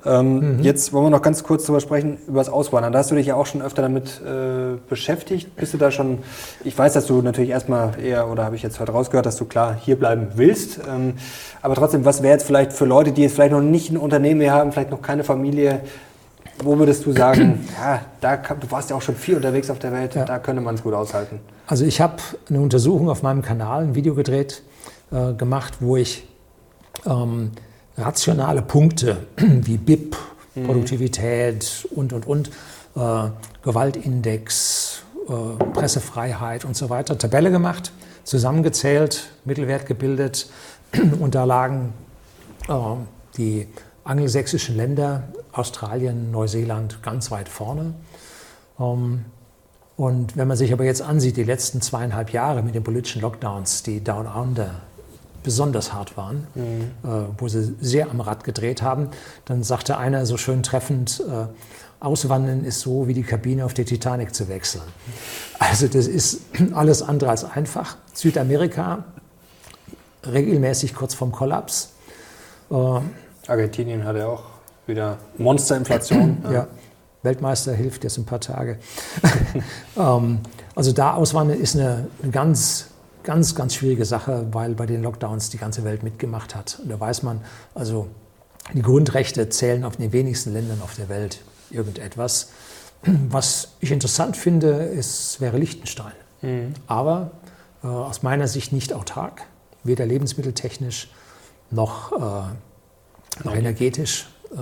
Ähm, mhm. Jetzt wollen wir noch ganz kurz darüber sprechen, über das Auswandern. Da hast du dich ja auch schon öfter damit äh, beschäftigt. Bist du da schon, ich weiß, dass du natürlich erstmal eher, oder habe ich jetzt heute rausgehört, dass du klar hier bleiben willst. Ähm, aber trotzdem, was wäre jetzt vielleicht für Leute, die jetzt vielleicht noch nicht ein Unternehmen mehr haben, vielleicht noch keine Familie, wo würdest du sagen, ja, da, du warst ja auch schon viel unterwegs auf der Welt, ja. da könnte man es gut aushalten? Also ich habe eine Untersuchung auf meinem Kanal, ein Video gedreht, äh, gemacht, wo ich ähm, rationale Punkte wie BIP, mhm. Produktivität und, und, und, äh, Gewaltindex, äh, Pressefreiheit und so weiter, Tabelle gemacht, zusammengezählt, Mittelwert gebildet und da lagen die angelsächsischen Länder, Australien, Neuseeland ganz weit vorne. Ähm, und wenn man sich aber jetzt ansieht, die letzten zweieinhalb Jahre mit den politischen Lockdowns, die Down Under besonders hart waren, mhm. äh, wo sie sehr am Rad gedreht haben. Dann sagte einer so schön treffend, äh, Auswandern ist so wie die Kabine auf der Titanic zu wechseln. Also das ist alles andere als einfach. Südamerika regelmäßig kurz vorm Kollaps. Äh, Argentinien hat ja auch wieder Monsterinflation. ja. ja. Weltmeister hilft jetzt ein paar Tage. ähm, also da auswandern ist eine, eine ganz ganz, ganz schwierige Sache, weil bei den Lockdowns die ganze Welt mitgemacht hat. Und da weiß man, also die Grundrechte zählen auf den wenigsten Ländern auf der Welt irgendetwas. Was ich interessant finde, ist, wäre Liechtenstein. Mhm. Aber äh, aus meiner Sicht nicht autark, weder lebensmitteltechnisch noch, äh, noch energetisch. Äh,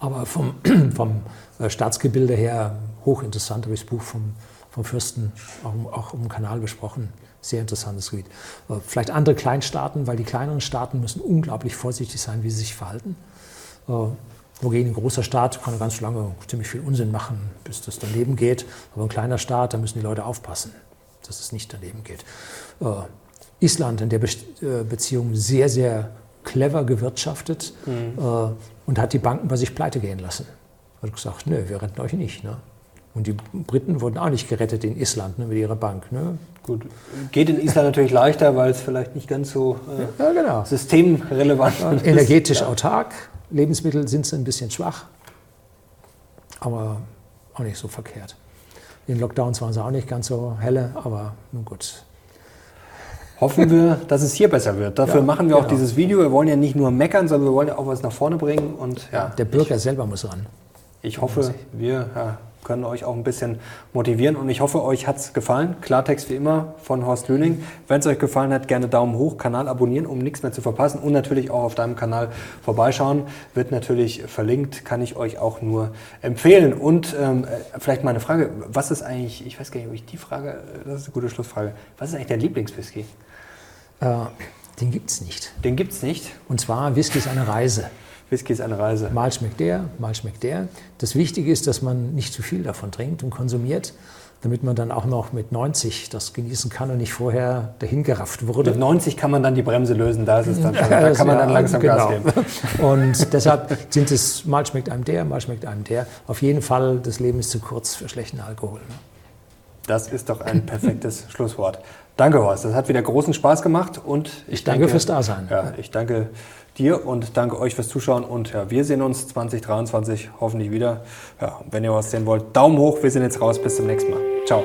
aber vom, vom äh, Staatsgebilde her hochinteressant, habe ich das Buch vom, vom Fürsten auch, auch im Kanal besprochen sehr interessantes Gebiet. Äh, vielleicht andere Kleinstaaten, weil die kleineren Staaten müssen unglaublich vorsichtig sein, wie sie sich verhalten. Äh, wogegen ein großer Staat kann ganz lange ziemlich viel Unsinn machen, bis das daneben geht. Aber ein kleiner Staat, da müssen die Leute aufpassen, dass es nicht daneben geht. Äh, Island in der Beziehung sehr, sehr clever gewirtschaftet mhm. und hat die Banken bei sich pleite gehen lassen. Hat gesagt, nö, wir retten euch nicht. Ne? Und die Briten wurden auch nicht gerettet in Island ne, mit ihrer Bank. Ne? Gut, geht in Island natürlich leichter, weil es vielleicht nicht ganz so äh, ja, genau. systemrelevant ja, ist. Energetisch ja. autark, Lebensmittel sind sie ein bisschen schwach, aber auch nicht so verkehrt. In Lockdowns waren sie auch nicht ganz so helle, aber nun gut. Hoffen wir, dass es hier besser wird. Dafür ja, machen wir genau. auch dieses Video. Wir wollen ja nicht nur meckern, sondern wir wollen ja auch was nach vorne bringen. Und, ja, der Bürger ich, selber muss ran. Ich hoffe, wir können euch auch ein bisschen motivieren und ich hoffe, euch hat es gefallen. Klartext wie immer von Horst Lüning. Wenn es euch gefallen hat, gerne Daumen hoch, Kanal abonnieren, um nichts mehr zu verpassen und natürlich auch auf deinem Kanal vorbeischauen. Wird natürlich verlinkt, kann ich euch auch nur empfehlen. Und ähm, vielleicht mal eine Frage, was ist eigentlich, ich weiß gar nicht, ob ich die Frage, das ist eine gute Schlussfrage, was ist eigentlich dein Lieblingswhisky? Äh, den gibt es nicht. Den gibt es nicht? Und zwar, Whisky ist eine Reise. Whisky ist eine Reise. Mal schmeckt der, mal schmeckt der. Das Wichtige ist, dass man nicht zu viel davon trinkt und konsumiert. damit man dann auch noch mit 90 das genießen kann und nicht vorher dahingerafft wurde. Mit 90 kann man dann die Bremse lösen, da ist es dann schon, da kann man dann langsam genau. Gas geben. Und deshalb sind es, mal schmeckt einem der, mal schmeckt einem der. Auf jeden Fall, das Leben ist zu kurz für schlechten Alkohol. Das ist doch ein perfektes Schlusswort. Danke, Horst. Das hat wieder großen Spaß gemacht und ich, ich danke denke, fürs Dasein. Ja, ich danke dir und danke euch fürs Zuschauen und ja, wir sehen uns 2023 hoffentlich wieder. Ja, wenn ihr was sehen wollt, Daumen hoch. Wir sind jetzt raus. Bis zum nächsten Mal. Ciao.